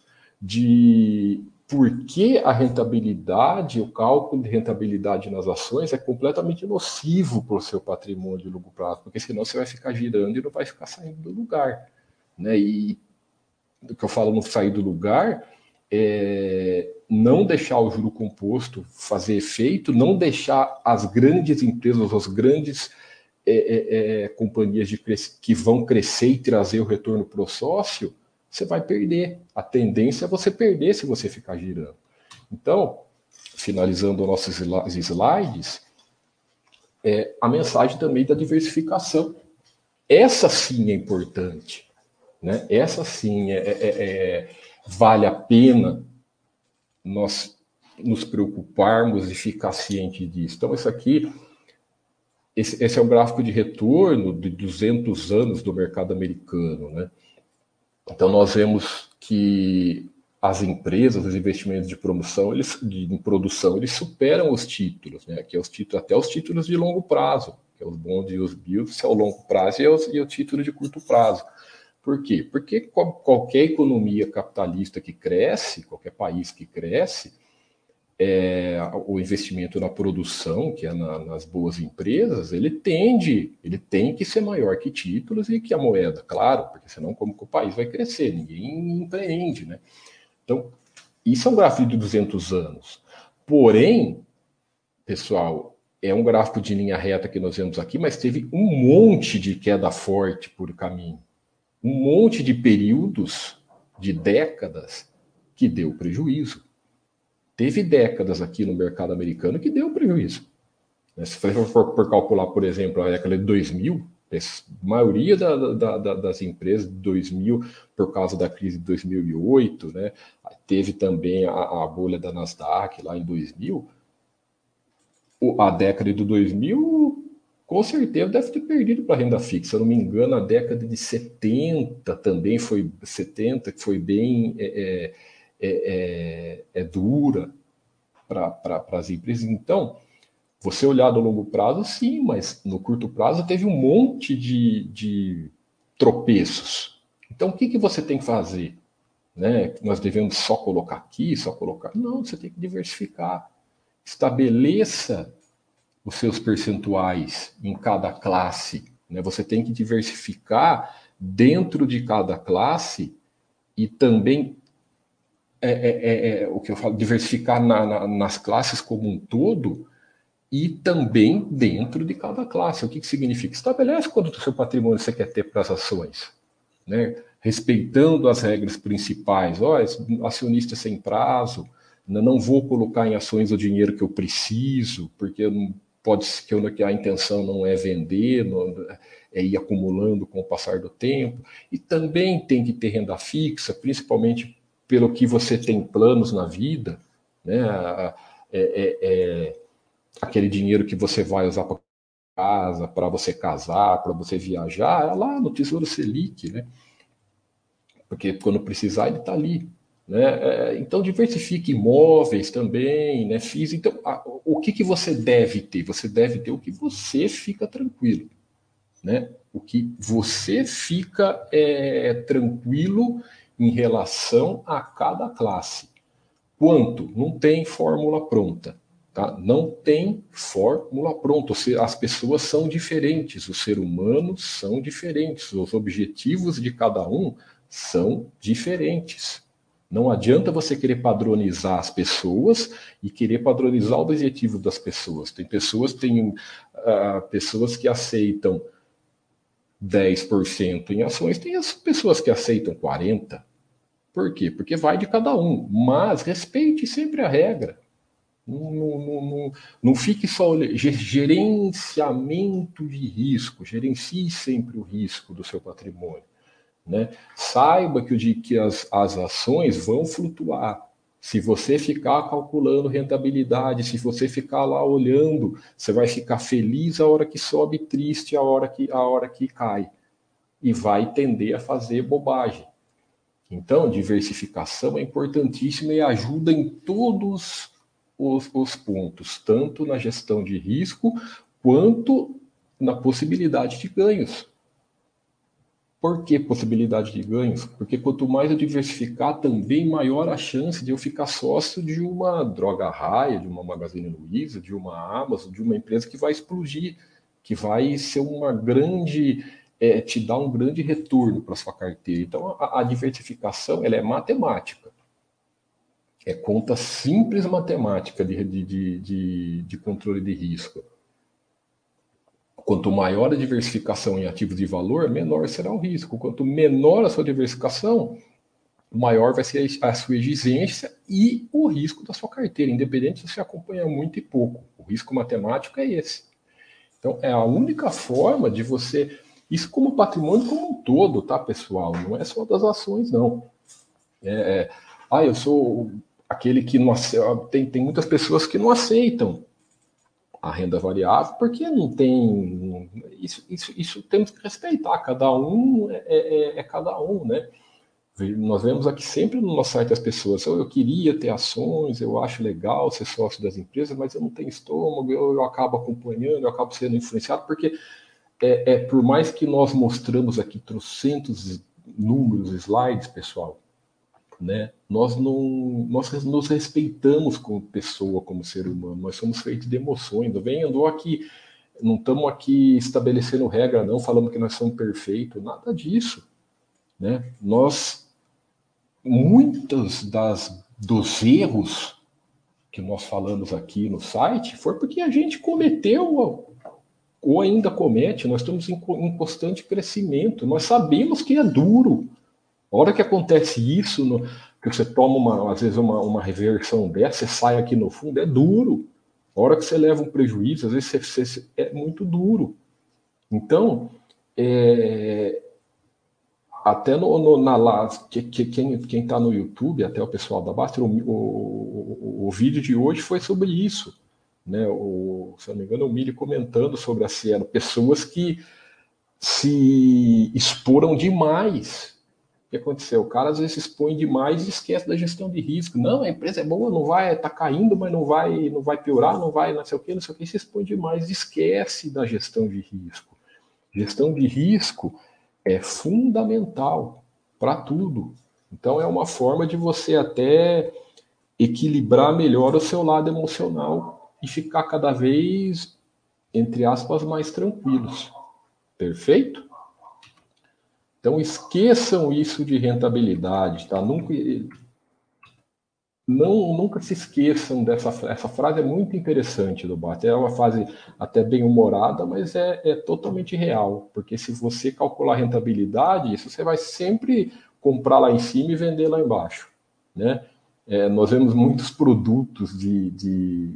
de por que a rentabilidade, o cálculo de rentabilidade nas ações é completamente nocivo para o seu patrimônio de longo prazo, porque senão você vai ficar girando e não vai ficar saindo do lugar. Né? E que eu falo no sair do lugar é não deixar o juro composto fazer efeito, não deixar as grandes empresas, as grandes é, é, é, companhias de que vão crescer e trazer o retorno para o sócio, você vai perder. A tendência é você perder se você ficar girando. Então, finalizando nossos slides, é, a mensagem também da diversificação. Essa sim é importante. Né? Essa sim é, é, é vale a pena nós nos preocuparmos e ficar ciente disso. Então, isso aqui esse, esse é um gráfico de retorno de 200 anos do mercado americano, né? Então nós vemos que as empresas, os investimentos de promoção, eles, de, produção, eles superam os títulos, né? Que é os títulos, até os títulos de longo prazo, que é os bonds e os bills, é o longo prazo e, os, e o título de curto prazo. Por quê? Porque qualquer economia capitalista que cresce, qualquer país que cresce, é, o investimento na produção, que é na, nas boas empresas, ele tende, ele tem que ser maior que títulos e que a moeda, claro, porque senão como que o país vai crescer? Ninguém empreende, né? Então, isso é um gráfico de 200 anos. Porém, pessoal, é um gráfico de linha reta que nós vemos aqui, mas teve um monte de queda forte por caminho. Um monte de períodos, de décadas, que deu prejuízo. Teve décadas aqui no mercado americano que deu prejuízo. Né, se for por calcular, por exemplo, a década de 2000, a maioria da, da, da, das empresas de 2000, por causa da crise de 2008, né, teve também a, a bolha da Nasdaq lá em 2000, a década de 2000, com certeza deve ter perdido para renda fixa. Se eu não me engano, a década de 70 também foi 70, que foi bem é, é, é, é, é dura para as empresas. Então, você olhar no longo prazo, sim, mas no curto prazo teve um monte de, de tropeços. Então, o que, que você tem que fazer? Né? Nós devemos só colocar aqui, só colocar. Não, você tem que diversificar estabeleça os seus percentuais em cada classe. Né? Você tem que diversificar dentro de cada classe e também é, é, é, é o que eu falo, diversificar na, na, nas classes como um todo e também dentro de cada classe. O que, que significa? Estabelece quanto do seu patrimônio você quer ter para as ações, né? respeitando as regras principais. Ó, acionista sem prazo, não vou colocar em ações o dinheiro que eu preciso, porque pode ser que, a intenção não é vender, não, é ir acumulando com o passar do tempo. E também tem que ter renda fixa, principalmente pelo que você tem planos na vida, né? É, é, é aquele dinheiro que você vai usar para casa, para você casar, para você viajar, é lá no Tesouro Selic, né? Porque quando precisar, ele está ali. Né? É, então, diversifique imóveis também, né? FIIs. Então, a, o que, que você deve ter? Você deve ter o que você fica tranquilo. Né? O que você fica é, tranquilo em relação a cada classe. Quanto? Não tem fórmula pronta. Tá? Não tem fórmula pronta. As pessoas são diferentes, os seres humanos são diferentes, os objetivos de cada um são diferentes. Não adianta você querer padronizar as pessoas e querer padronizar o objetivo das pessoas. Tem pessoas, tem uh, pessoas que aceitam 10% em ações, tem as pessoas que aceitam 40%. Por quê? Porque vai de cada um. Mas respeite sempre a regra. Não, não, não, não, fique só gerenciamento de risco, gerencie sempre o risco do seu patrimônio. Né? Saiba que, o, que as, as ações vão flutuar. Se você ficar calculando rentabilidade, se você ficar lá olhando, você vai ficar feliz a hora que sobe, triste a hora que, a hora que cai. E vai tender a fazer bobagem. Então, diversificação é importantíssima e ajuda em todos os, os pontos, tanto na gestão de risco quanto na possibilidade de ganhos. Por que possibilidade de ganhos? Porque quanto mais eu diversificar, também maior a chance de eu ficar sócio de uma droga raia, de uma Magazine Luiza, de uma Amazon, de uma empresa que vai explodir, que vai ser uma grande, é, te dar um grande retorno para sua carteira. Então, a, a diversificação ela é matemática. É conta simples matemática de, de, de, de controle de risco. Quanto maior a diversificação em ativos de valor, menor será o risco. Quanto menor a sua diversificação, maior vai ser a sua exigência e o risco da sua carteira, independente se você acompanha muito e pouco. O risco matemático é esse. Então, é a única forma de você. Isso como patrimônio como um todo, tá, pessoal? Não é só das ações, não. É, é... ah, eu sou aquele que não tem, tem muitas pessoas que não aceitam a renda variável, porque não tem. Isso, isso, isso temos que respeitar, cada um é, é, é, cada um, né? Nós vemos aqui sempre no nosso site as pessoas, eu, eu queria ter ações, eu acho legal ser sócio das empresas, mas eu não tenho estômago, eu, eu acabo acompanhando, eu acabo sendo influenciado, porque é, é por mais que nós mostramos aqui trocentos números, slides, pessoal, né? Nós não nós nos respeitamos como pessoa, como ser humano. Nós somos feitos de emoções. Vem andou aqui, não estamos aqui estabelecendo regra, não falando que nós somos perfeitos, nada disso, né? Nós muitos das dos erros que nós falamos aqui no site foi porque a gente cometeu ou ainda comete, nós estamos em constante crescimento, nós sabemos que é duro. A hora que acontece isso, no, que você toma uma, às vezes uma, uma reversão dessa, você sai aqui no fundo, é duro. A hora que você leva um prejuízo, às vezes você, você, é muito duro. Então, é, até no, no na que, que, quem está no YouTube, até o pessoal da Baster, o, o, o, vídeo de hoje foi sobre isso. Né? O, se não me engano, o Mili comentando sobre a Cielo, pessoas que se exporam demais. Que aconteceu? O cara às vezes se expõe demais e esquece da gestão de risco. Não, a empresa é boa, não vai, está caindo, mas não vai, não vai piorar, não vai, não sei o que, não sei o que, se expõe demais esquece da gestão de risco. Gestão de risco é fundamental para tudo. Então é uma forma de você até equilibrar melhor o seu lado emocional e ficar cada vez, entre aspas, mais tranquilos. Perfeito? Então esqueçam isso de rentabilidade, tá? Nunca, não, nunca se esqueçam dessa essa frase é muito interessante do Bart. É uma frase até bem humorada, mas é, é totalmente real, porque se você calcular rentabilidade, isso você vai sempre comprar lá em cima e vender lá embaixo, né? É, nós vemos muitos produtos de, de,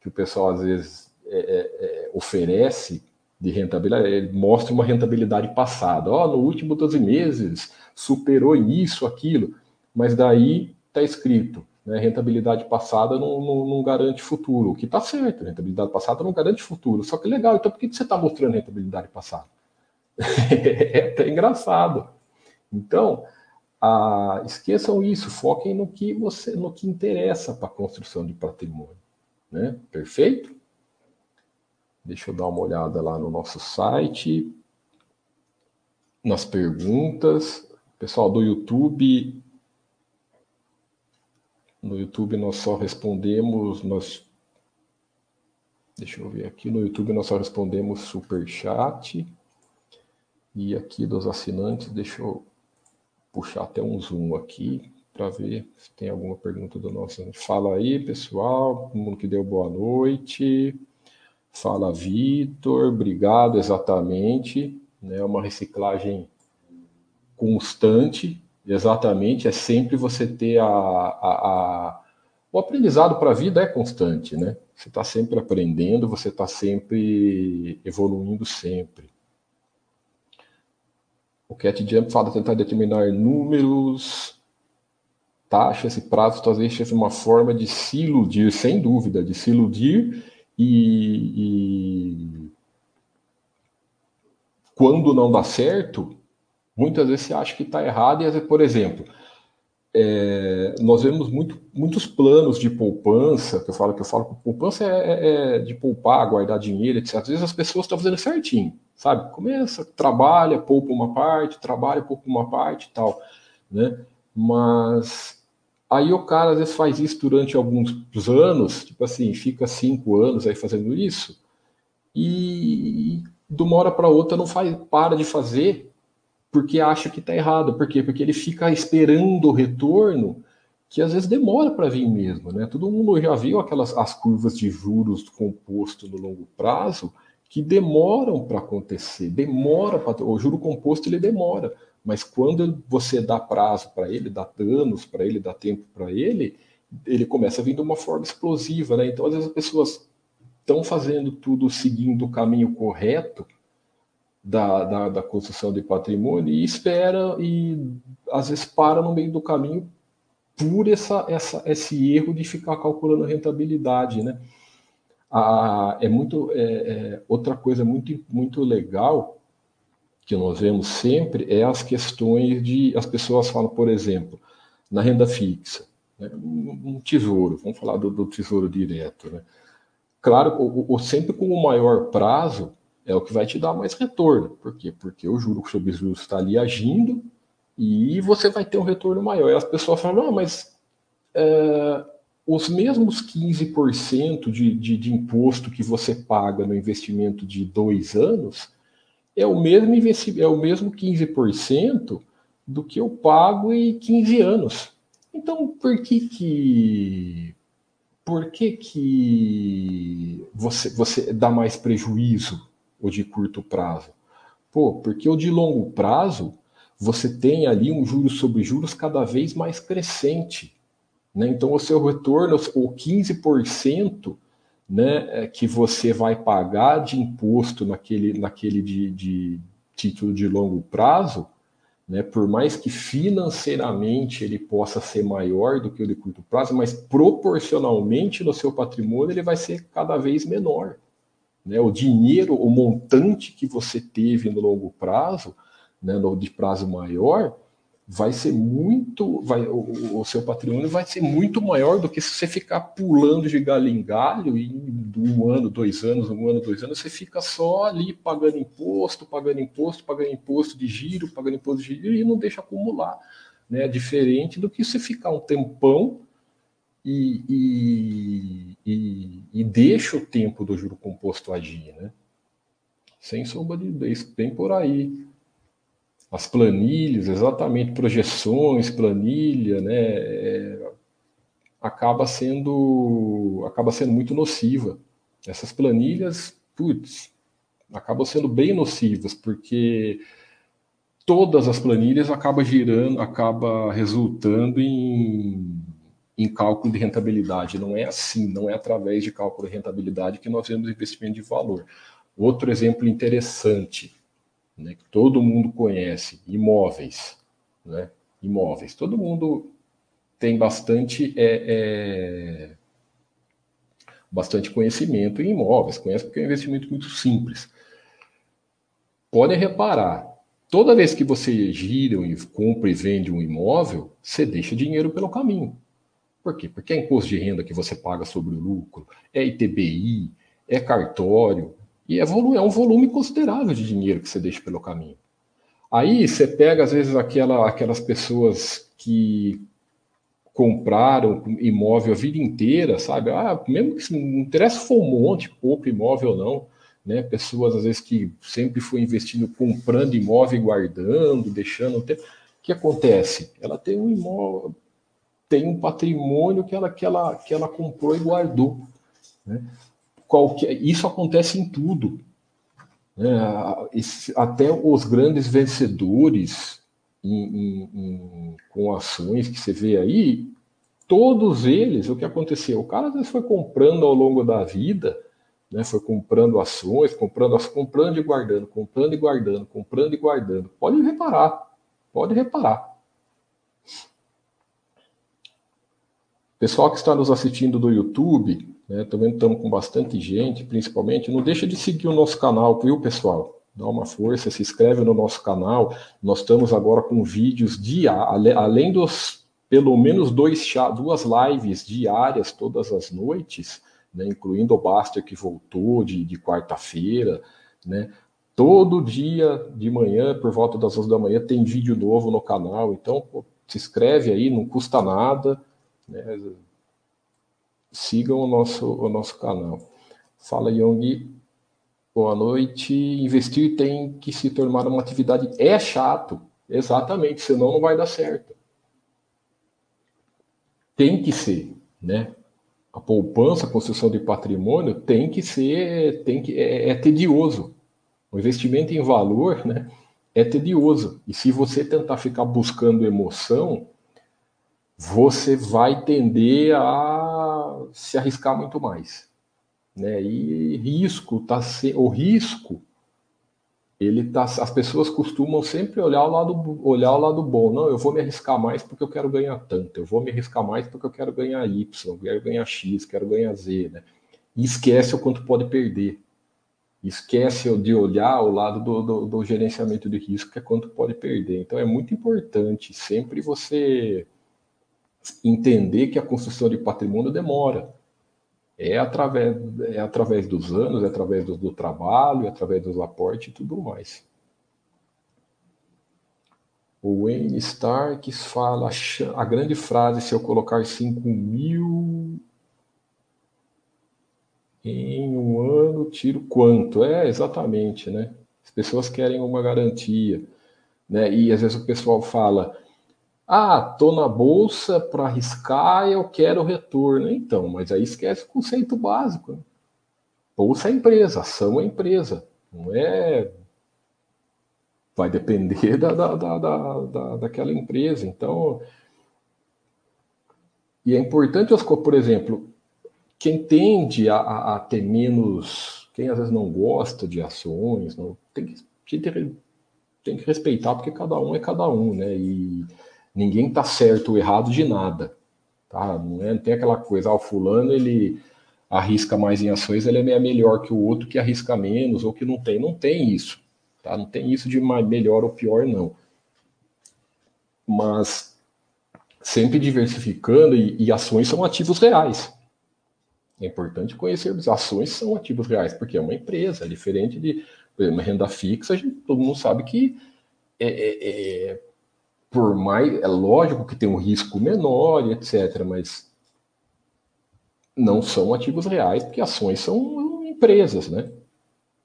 que o pessoal às vezes é, é, é oferece de rentabilidade, ele mostra uma rentabilidade passada. Oh, no último 12 meses superou isso, aquilo, mas daí está escrito né? Rentabilidade passada não, não, não, garante futuro, o que está certo. Rentabilidade passada não garante futuro. Só que legal, então por que você está mostrando rentabilidade passada? é até engraçado. Então, a, esqueçam isso, foquem no que você, no que interessa para a construção de patrimônio. Né? Perfeito? Deixa eu dar uma olhada lá no nosso site, nas perguntas. Pessoal do YouTube, no YouTube nós só respondemos, nós Deixa eu ver aqui no YouTube nós só respondemos super chat. E aqui dos assinantes, deixa eu puxar até um zoom aqui para ver se tem alguma pergunta do nosso. Fala aí, pessoal, todo mundo que deu boa noite. Fala, Vitor, obrigado, exatamente. É né, uma reciclagem constante, Exatamente, é sempre você ter a, a, a... o aprendizado para a vida é constante, né? Você está sempre aprendendo, você está sempre evoluindo sempre. O Cat Jump fala tentar determinar números, taxas e prazos, talvez seja uma forma de se iludir, sem dúvida, de se iludir e, e quando não dá certo, Muitas vezes você acha que está errado, e por exemplo, é, nós vemos muito, muitos planos de poupança, que eu falo que eu falo que poupança é, é, é de poupar, guardar dinheiro, etc. Às vezes as pessoas estão fazendo certinho, sabe? Começa, trabalha, poupa uma parte, trabalha, poupa uma parte e tal, né? Mas aí o cara às vezes faz isso durante alguns anos, tipo assim, fica cinco anos aí fazendo isso, e de uma hora para outra não faz, para de fazer porque acha que está errado. Por quê? Porque ele fica esperando o retorno que às vezes demora para vir mesmo, né? Todo mundo já viu aquelas as curvas de juros composto no longo prazo que demoram para acontecer, demora para o juro composto ele demora, mas quando você dá prazo para ele, dá anos para ele, dá tempo para ele, ele começa a vir de uma forma explosiva, né? Então às vezes as pessoas estão fazendo tudo seguindo o caminho correto, da, da, da, construção de patrimônio e espera e às vezes para no meio do caminho por essa, essa, esse erro de ficar calculando a rentabilidade, né? Ah, é muito é, é, outra coisa muito muito legal que nós vemos sempre é as questões de as pessoas falam, por exemplo, na renda fixa, né? um tesouro, vamos falar do, do tesouro direto, né? Claro, o, o, sempre com o maior prazo é o que vai te dar mais retorno. Por quê? Porque o juro sobre juros está ali agindo e você vai ter um retorno maior. E as pessoas falam, mas é, os mesmos 15% de, de, de imposto que você paga no investimento de dois anos é o mesmo, é o mesmo 15% do que eu pago em 15 anos. Então, por que que por que, que você, você dá mais prejuízo o de curto prazo? Pô, porque o de longo prazo você tem ali um juros sobre juros cada vez mais crescente. Né? Então, o seu retorno, o 15% né, é, que você vai pagar de imposto naquele, naquele de, de título de longo prazo, né, por mais que financeiramente ele possa ser maior do que o de curto prazo, mas proporcionalmente no seu patrimônio ele vai ser cada vez menor. Né? O dinheiro, o montante que você teve no longo prazo, né, no de prazo maior, vai ser muito, vai, o, o, seu patrimônio vai ser muito maior do que se você ficar pulando de galho em galho e um ano, dois anos, um ano, dois anos, você fica só ali pagando imposto, pagando imposto, pagando imposto de giro, pagando imposto de giro e não deixa acumular, né? Diferente do que você ficar um tempão e, e, e, e deixa o tempo do juro composto agir, né? Sem sombra de tem por aí as planilhas, exatamente projeções, planilha, né, é, acaba sendo acaba sendo muito nociva. Essas planilhas, putz, acabam sendo bem nocivas porque todas as planilhas acabam girando, acaba resultando em, em cálculo de rentabilidade. Não é assim, não é através de cálculo de rentabilidade que nós vemos investimento de valor. Outro exemplo interessante né, que todo mundo conhece, imóveis, né, imóveis. Todo mundo tem bastante, é, é, bastante conhecimento em imóveis, conhece porque é um investimento muito simples. Podem reparar, toda vez que você gira e compra e vende um imóvel, você deixa dinheiro pelo caminho. Por quê? Porque é imposto de renda que você paga sobre o lucro, é ITBI, é cartório, e é, é um volume considerável de dinheiro que você deixa pelo caminho. Aí você pega, às vezes, aquela, aquelas pessoas que compraram imóvel a vida inteira, sabe? Ah, mesmo que não interessa se for um monte, pouco imóvel ou não, né? Pessoas, às vezes, que sempre foi investindo, comprando imóvel e guardando, deixando o tempo. O que acontece? Ela tem um imóvel, tem um patrimônio que ela, que ela, que ela comprou e guardou. Né? Qualquer, isso acontece em tudo. Né? Esse, até os grandes vencedores em, em, em, com ações que você vê aí, todos eles, o que aconteceu? O cara às vezes foi comprando ao longo da vida, né? foi comprando ações, comprando, comprando e guardando, comprando e guardando, comprando e guardando. Pode reparar, pode reparar. Pessoal que está nos assistindo do YouTube, né, também estamos com bastante gente, principalmente. Não deixa de seguir o nosso canal, viu, pessoal? Dá uma força, se inscreve no nosso canal. Nós estamos agora com vídeos diários, além dos pelo menos dois duas lives diárias todas as noites, né, incluindo o Baster que voltou de, de quarta-feira, né? Todo dia de manhã, por volta das 11 da manhã, tem vídeo novo no canal. Então, pô, se inscreve aí, não custa nada. Né? Sigam o nosso, o nosso canal. Fala, Young. Boa noite. Investir tem que se tornar uma atividade. É chato, exatamente, senão não vai dar certo. Tem que ser, né? A poupança, a construção de patrimônio tem que ser, tem que é, é tedioso. O investimento em valor, né? É tedioso. E se você tentar ficar buscando emoção, você vai tender a se arriscar muito mais. Né? E risco tá se... o risco ele tá as pessoas costumam sempre olhar o lado olhar o lado bom. Não, eu vou me arriscar mais porque eu quero ganhar tanto. Eu vou me arriscar mais porque eu quero ganhar Y, eu quero ganhar X, quero ganhar Z, né? E esquece o quanto pode perder. Esquece de olhar o lado do, do, do gerenciamento de risco, que é quanto pode perder. Então é muito importante sempre você entender que a construção de patrimônio demora. É através, é através dos anos, é através do, do trabalho, é através dos aportes e tudo mais. O Wayne Starks fala a grande frase: se eu colocar 5 mil em um ano, tiro quanto? É, exatamente, né? As pessoas querem uma garantia. Né? E às vezes o pessoal fala: Ah, tô na bolsa para arriscar eu quero retorno. Então, mas aí esquece o conceito básico. Né? Bolsa é empresa, ação é empresa. Não é. Vai depender da, da, da, da, daquela empresa. Então. E é importante, por exemplo, quem tende a, a, a ter menos. Quem às vezes não gosta de ações, não, tem, que, tem que respeitar, porque cada um é cada um, né? E Ninguém está certo ou errado de nada. Tá? Não, é, não tem aquela coisa, ah, o fulano ele arrisca mais em ações, ele é melhor que o outro que arrisca menos ou que não tem. Não tem isso. Tá? Não tem isso de melhor ou pior, não. Mas sempre diversificando e, e ações são ativos reais. É importante conhecer as ações são ativos reais, porque é uma empresa, é diferente de uma renda fixa, gente, todo mundo sabe que é, é, é por mais. É lógico que tem um risco menor, etc., mas não são ativos reais, porque ações são empresas, né?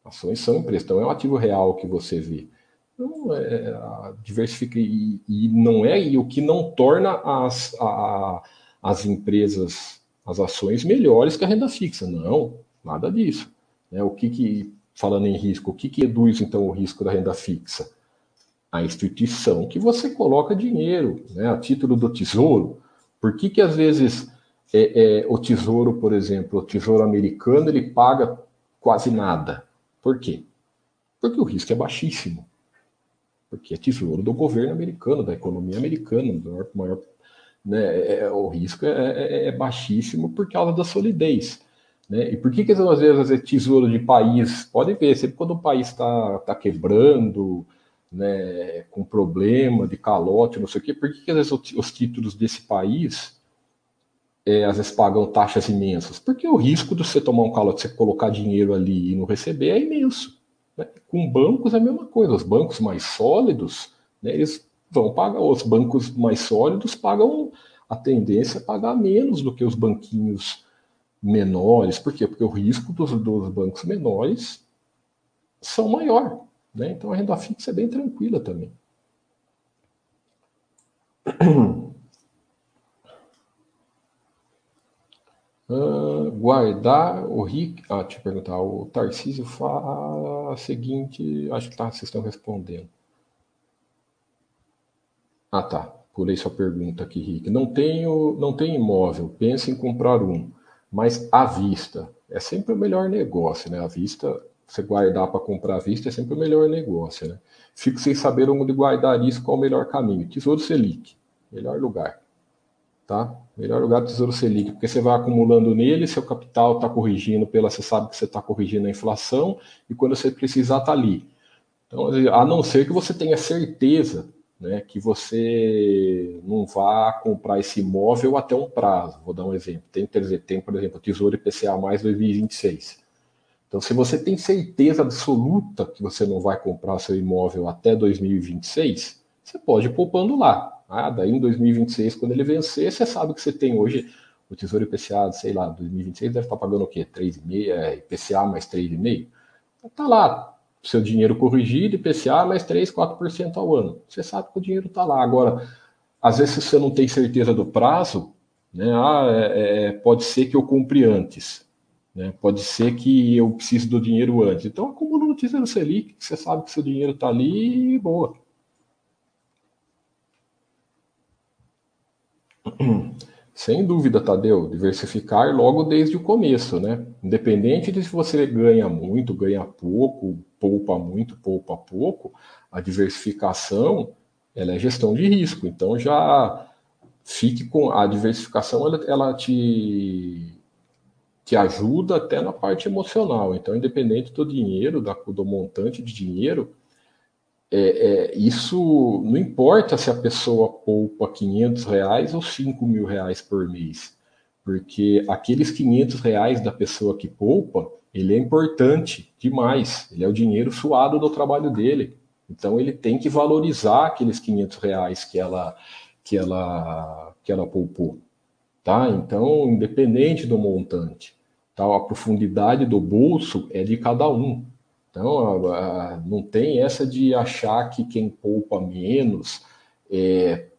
Ações são empresas, então é um ativo real que você vê. Então, é, diversifica e, e, não é e o que não torna as, a, as empresas, as ações melhores que a renda fixa. Não, nada disso. É, o que, que falando em risco, o que, que reduz então o risco da renda fixa? A instituição que você coloca dinheiro, né, a título do tesouro. Por que, que às vezes é, é, o tesouro, por exemplo, o tesouro americano, ele paga quase nada? Por quê? Porque o risco é baixíssimo. Porque é tesouro do governo americano, da economia americana, maior, maior né, é, é, o risco é, é, é, baixíssimo por causa da solidez. Né? E por que, que às vezes é tesouro de país? Pode ver, sempre quando o país está tá quebrando, né, com problema de calote, não sei o quê, por que, que vezes os títulos desse país é, às vezes pagam taxas imensas? Porque o risco de você tomar um calote, você colocar dinheiro ali e não receber é imenso. Né? Com bancos é a mesma coisa, os bancos mais sólidos, né, eles vão pagar, os bancos mais sólidos pagam a tendência a pagar menos do que os banquinhos menores. Por quê? Porque o risco dos, dos bancos menores são maior. Né? Então a renda fixa é bem tranquila também. Uh, guardar o RIC. Ah, eu perguntar. O Tarcísio fala a seguinte. Acho que tá, vocês estão respondendo. Ah, tá. Pulei sua pergunta aqui, Rick. Não tenho, não tenho imóvel. Penso em comprar um, mas à vista. É sempre o melhor negócio, né? À vista você guardar para comprar à vista é sempre o melhor negócio, né? Fico sem saber onde guardar isso, qual o melhor caminho. Tesouro Selic, melhor lugar. Tá? Melhor lugar do Tesouro Selic, porque você vai acumulando nele, seu capital está corrigindo pela, você sabe que você está corrigindo a inflação, e quando você precisar, está ali. Então, a não ser que você tenha certeza né, que você não vá comprar esse imóvel até um prazo. Vou dar um exemplo. Tem, tem por exemplo, Tesouro IPCA mais 2026. Então, se você tem certeza absoluta que você não vai comprar seu imóvel até 2026, você pode ir poupando lá. Ah, daí em 2026, quando ele vencer, você sabe que você tem hoje o Tesouro IPCA, sei lá, 2026 deve estar pagando o quê? 3,5, é, IPCA mais 3,5? Está lá, seu dinheiro corrigido, IPCA mais 3, 4% ao ano. Você sabe que o dinheiro está lá. Agora, às vezes você não tem certeza do prazo, né? Ah, é, é, pode ser que eu compre antes. Né? Pode ser que eu precise do dinheiro antes. Então, acumula no Tesouro Selic, você sabe que seu dinheiro está ali e boa. Sem dúvida, Tadeu, diversificar logo desde o começo, né? Independente de se você ganha muito, ganha pouco, poupa muito, poupa pouco, a diversificação ela é gestão de risco. Então já fique com a diversificação, ela, ela te que ajuda até na parte emocional. Então, independente do dinheiro, da, do montante de dinheiro, é, é, isso não importa se a pessoa poupa 500 reais ou 5 mil reais por mês, porque aqueles 500 reais da pessoa que poupa, ele é importante demais, ele é o dinheiro suado do trabalho dele. Então ele tem que valorizar aqueles 500 reais que ela que ela que ela poupou, tá? Então, independente do montante. Tal, a profundidade do bolso é de cada um. Então, não tem essa de achar que quem poupa menos é,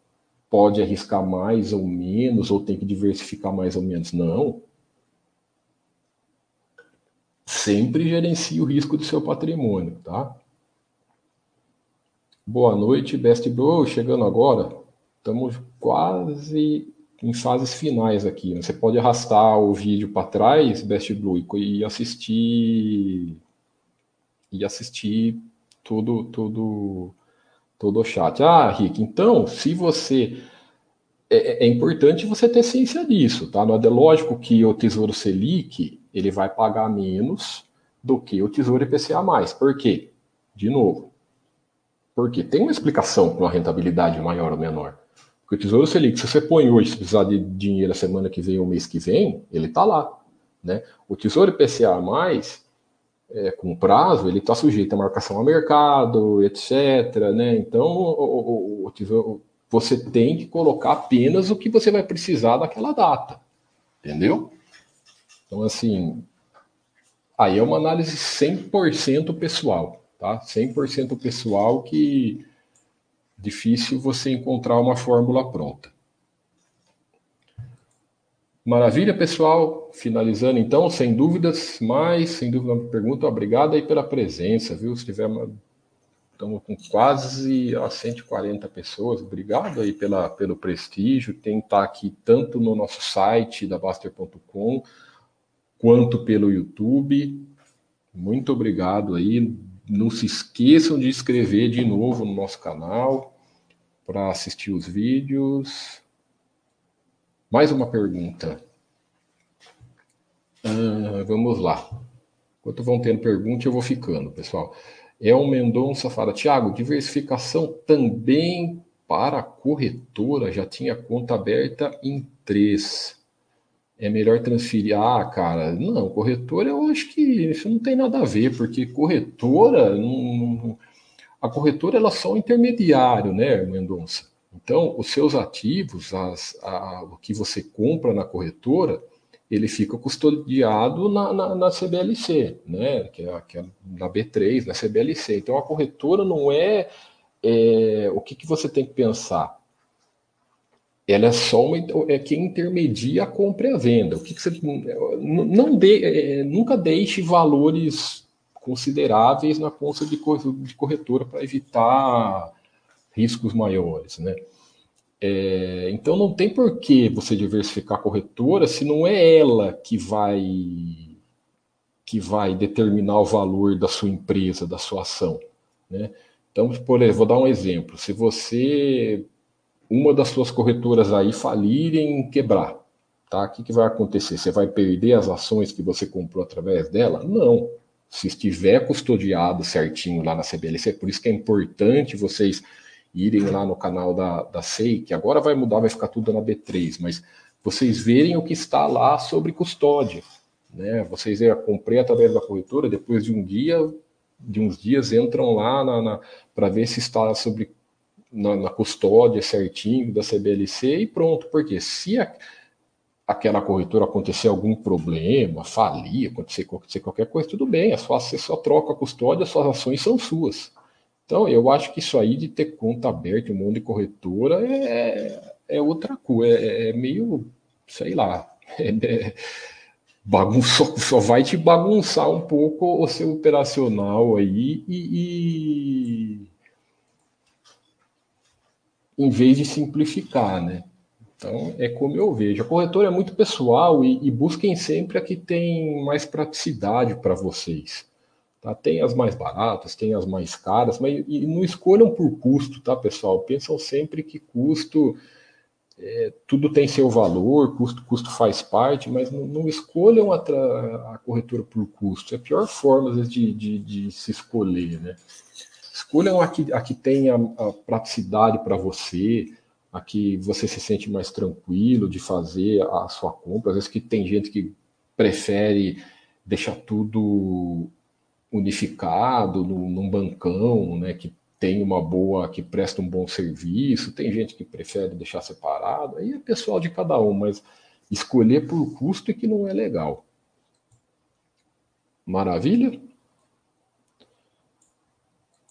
pode arriscar mais ou menos, ou tem que diversificar mais ou menos. Não. Sempre gerencie o risco do seu patrimônio, tá? Boa noite, Best Bro. Chegando agora, estamos quase em fases finais aqui. Né? Você pode arrastar o vídeo para trás, Best Blue, e assistir e assistir todo todo todo o chat. Ah, Rick, então, se você é, é, é importante você ter ciência disso, tá? Não é lógico que o Tesouro Selic ele vai pagar menos do que o Tesouro IPCA+. Por quê? De novo, porque tem uma explicação para uma rentabilidade maior ou menor. Porque o Tesouro Selic, se você põe hoje, se precisar de dinheiro a semana que vem ou mês que vem, ele está lá. Né? O Tesouro IPCA+, é, com prazo, ele está sujeito a marcação a mercado, etc. Né? Então, o, o, o, tesouro, você tem que colocar apenas o que você vai precisar daquela data. Entendeu? Então, assim, aí é uma análise 100% pessoal, tá? 100% pessoal que difícil você encontrar uma fórmula pronta. Maravilha, pessoal. Finalizando então, sem dúvidas, mais, sem dúvida uma pergunta, obrigado aí pela presença, viu? Se tiver uma... Estamos com quase a 140 pessoas. Obrigado aí pela, pelo prestígio. Tem que estar aqui tanto no nosso site da Baster.com quanto pelo YouTube. Muito obrigado aí. Não se esqueçam de inscrever de novo no nosso canal para assistir os vídeos. Mais uma pergunta. Ah, vamos lá. Enquanto vão tendo perguntas, eu vou ficando, pessoal. É um Mendonça fala, Tiago, diversificação também para corretora, já tinha conta aberta em três é melhor transferir. Ah, cara, não, corretora eu acho que isso não tem nada a ver, porque corretora, não, a corretora ela é só um intermediário, né, Mendonça? Então, os seus ativos, as, a, o que você compra na corretora, ele fica custodiado na, na, na CBLC, né, que é, que é na B3, na CBLC. Então, a corretora não é, é o que, que você tem que pensar ela é só uma, é quem intermedia a compra e a venda. O que, que você não de, é, nunca deixe valores consideráveis na conta de, de corretora para evitar riscos maiores, né? É, então não tem por que você diversificar a corretora se não é ela que vai que vai determinar o valor da sua empresa, da sua ação, né? Então, por exemplo, vou dar um exemplo. Se você uma das suas corretoras aí falirem quebrar, tá? O que, que vai acontecer? Você vai perder as ações que você comprou através dela? Não. Se estiver custodiado certinho lá na CBLC, por isso que é importante vocês irem lá no canal da, da SEI, que agora vai mudar, vai ficar tudo na B3, mas vocês verem o que está lá sobre custódia. Né? Vocês é, comprei através da corretora, depois de um dia, de uns dias, entram lá para ver se está sobre na, na, custódia certinho da CBLC e pronto. Porque se a, aquela corretora acontecer algum problema, falir, acontecer, acontecer qualquer coisa, tudo bem, é só, você só troca a custódia, as suas ações são suas. Então, eu acho que isso aí de ter conta aberta, um monte de corretora, é, é outra coisa, é, é meio, sei lá, é, é, só vai te bagunçar um pouco o seu operacional aí e, e em vez de simplificar, né? Então, é como eu vejo. A corretora é muito pessoal e, e busquem sempre a que tem mais praticidade para vocês. Tá? Tem as mais baratas, tem as mais caras, mas e não escolham por custo, tá, pessoal? Pensam sempre que custo, é, tudo tem seu valor, custo, custo faz parte, mas não, não escolham a, a, corretora por custo. É a pior forma, às vezes, de, de, de se escolher, né? Escolham a que, a que tenha a praticidade para você, a que você se sente mais tranquilo de fazer a sua compra. Às vezes que tem gente que prefere deixar tudo unificado num, num bancão, né, que tem uma boa, que presta um bom serviço, tem gente que prefere deixar separado, aí é pessoal de cada um, mas escolher por custo é que não é legal. Maravilha?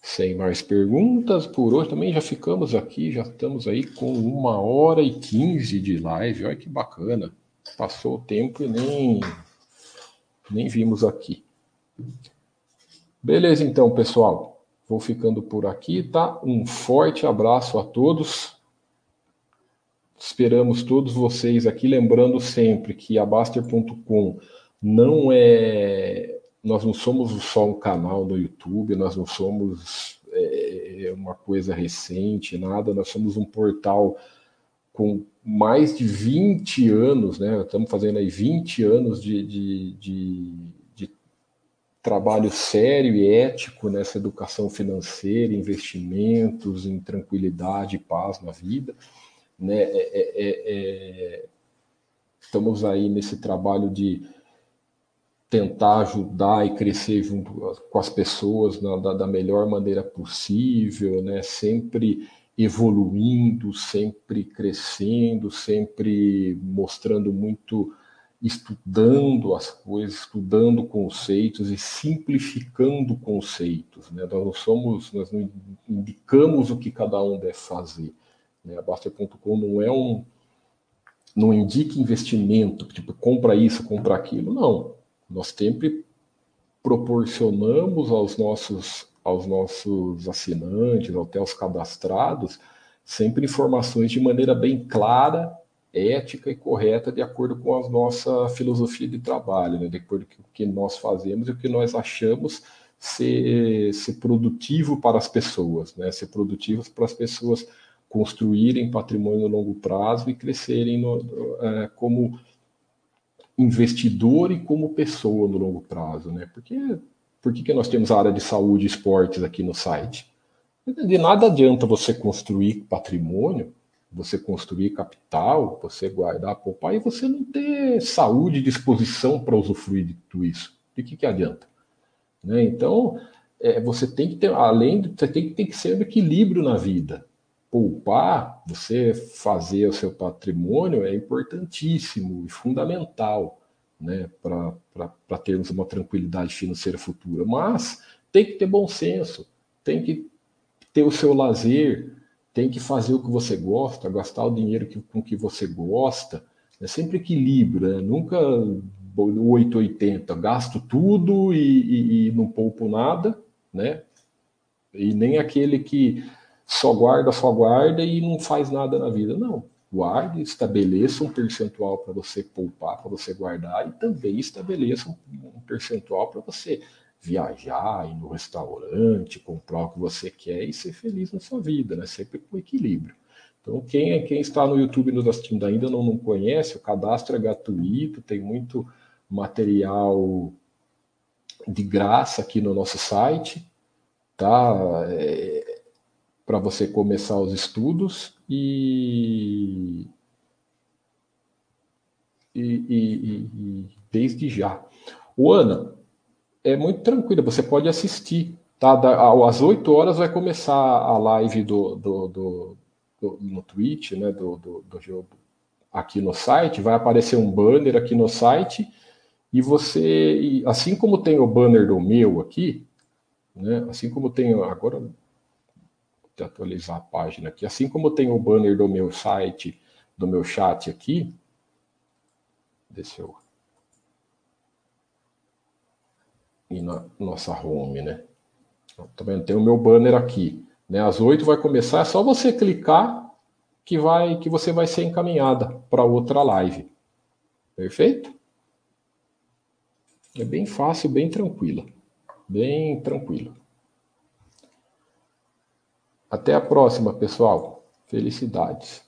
Sem mais perguntas, por hoje também já ficamos aqui, já estamos aí com uma hora e quinze de live. Olha que bacana. Passou o tempo e nem, nem vimos aqui. Beleza, então, pessoal. Vou ficando por aqui, tá? Um forte abraço a todos. Esperamos todos vocês aqui, lembrando sempre que a Baster.com não é. Nós não somos só um canal no YouTube, nós não somos é, uma coisa recente, nada, nós somos um portal com mais de 20 anos, né? Estamos fazendo aí 20 anos de, de, de, de trabalho sério e ético nessa educação financeira, investimentos em tranquilidade e paz na vida. Né? É, é, é, é, estamos aí nesse trabalho de tentar ajudar e crescer junto com as pessoas na, da, da, melhor maneira possível, né? sempre evoluindo, sempre crescendo, sempre mostrando muito, estudando as coisas, estudando conceitos e simplificando conceitos. Né? Nós não somos, nós não indicamos o que cada um deve fazer. Né? A Baster.com não é um. não indica investimento, tipo, compra isso, compra aquilo. Não. Nós sempre proporcionamos aos nossos, aos nossos assinantes, até aos cadastrados, sempre informações de maneira bem clara, ética e correta, de acordo com a nossa filosofia de trabalho, né? de acordo com o que nós fazemos e o que nós achamos ser, ser produtivo para as pessoas, né? ser produtivos para as pessoas construírem patrimônio no longo prazo e crescerem no, é, como investidor e como pessoa no longo prazo, né? Porque por que, que nós temos a área de saúde e esportes aqui no site? De nada adianta você construir patrimônio, você construir capital, você guardar, poupar e você não ter saúde e disposição para usufruir de tudo isso. De que, que adianta? Né? Então, é, você tem que ter, além de, você tem, tem que ser um equilíbrio na vida poupar, você fazer o seu patrimônio é importantíssimo e fundamental né, para termos uma tranquilidade financeira futura. Mas tem que ter bom senso, tem que ter o seu lazer, tem que fazer o que você gosta, gastar o dinheiro que, com que você gosta. É sempre equilíbrio, né? nunca 880, gasto tudo e, e, e não poupo nada, né? E nem aquele que só guarda, só guarda e não faz nada na vida. Não. Guarde, estabeleça um percentual para você poupar, para você guardar, e também estabeleça um percentual para você viajar, ir no restaurante, comprar o que você quer e ser feliz na sua vida, né? Sempre com equilíbrio. Então, quem, quem está no YouTube nos assistindo ainda não, não conhece, o cadastro é gratuito, tem muito material de graça aqui no nosso site, tá? É, para você começar os estudos e, e, e, e desde já. O Ana, é muito tranquilo, você pode assistir. Tá? Às 8 horas vai começar a live do, do, do, do no Twitch, né? Do, do, do jogo aqui no site. Vai aparecer um banner aqui no site. E você, assim como tem o banner do meu aqui, né? Assim como tem agora atualizar a página aqui. Assim como tem o banner do meu site, do meu chat aqui, deixa eu ir na nossa home, né? Tá vendo? Tem o meu banner aqui, né? Às oito vai começar, é só você clicar que vai que você vai ser encaminhada para outra live. Perfeito? É bem fácil, bem tranquila. Bem tranquilo. Até a próxima, pessoal. Felicidades.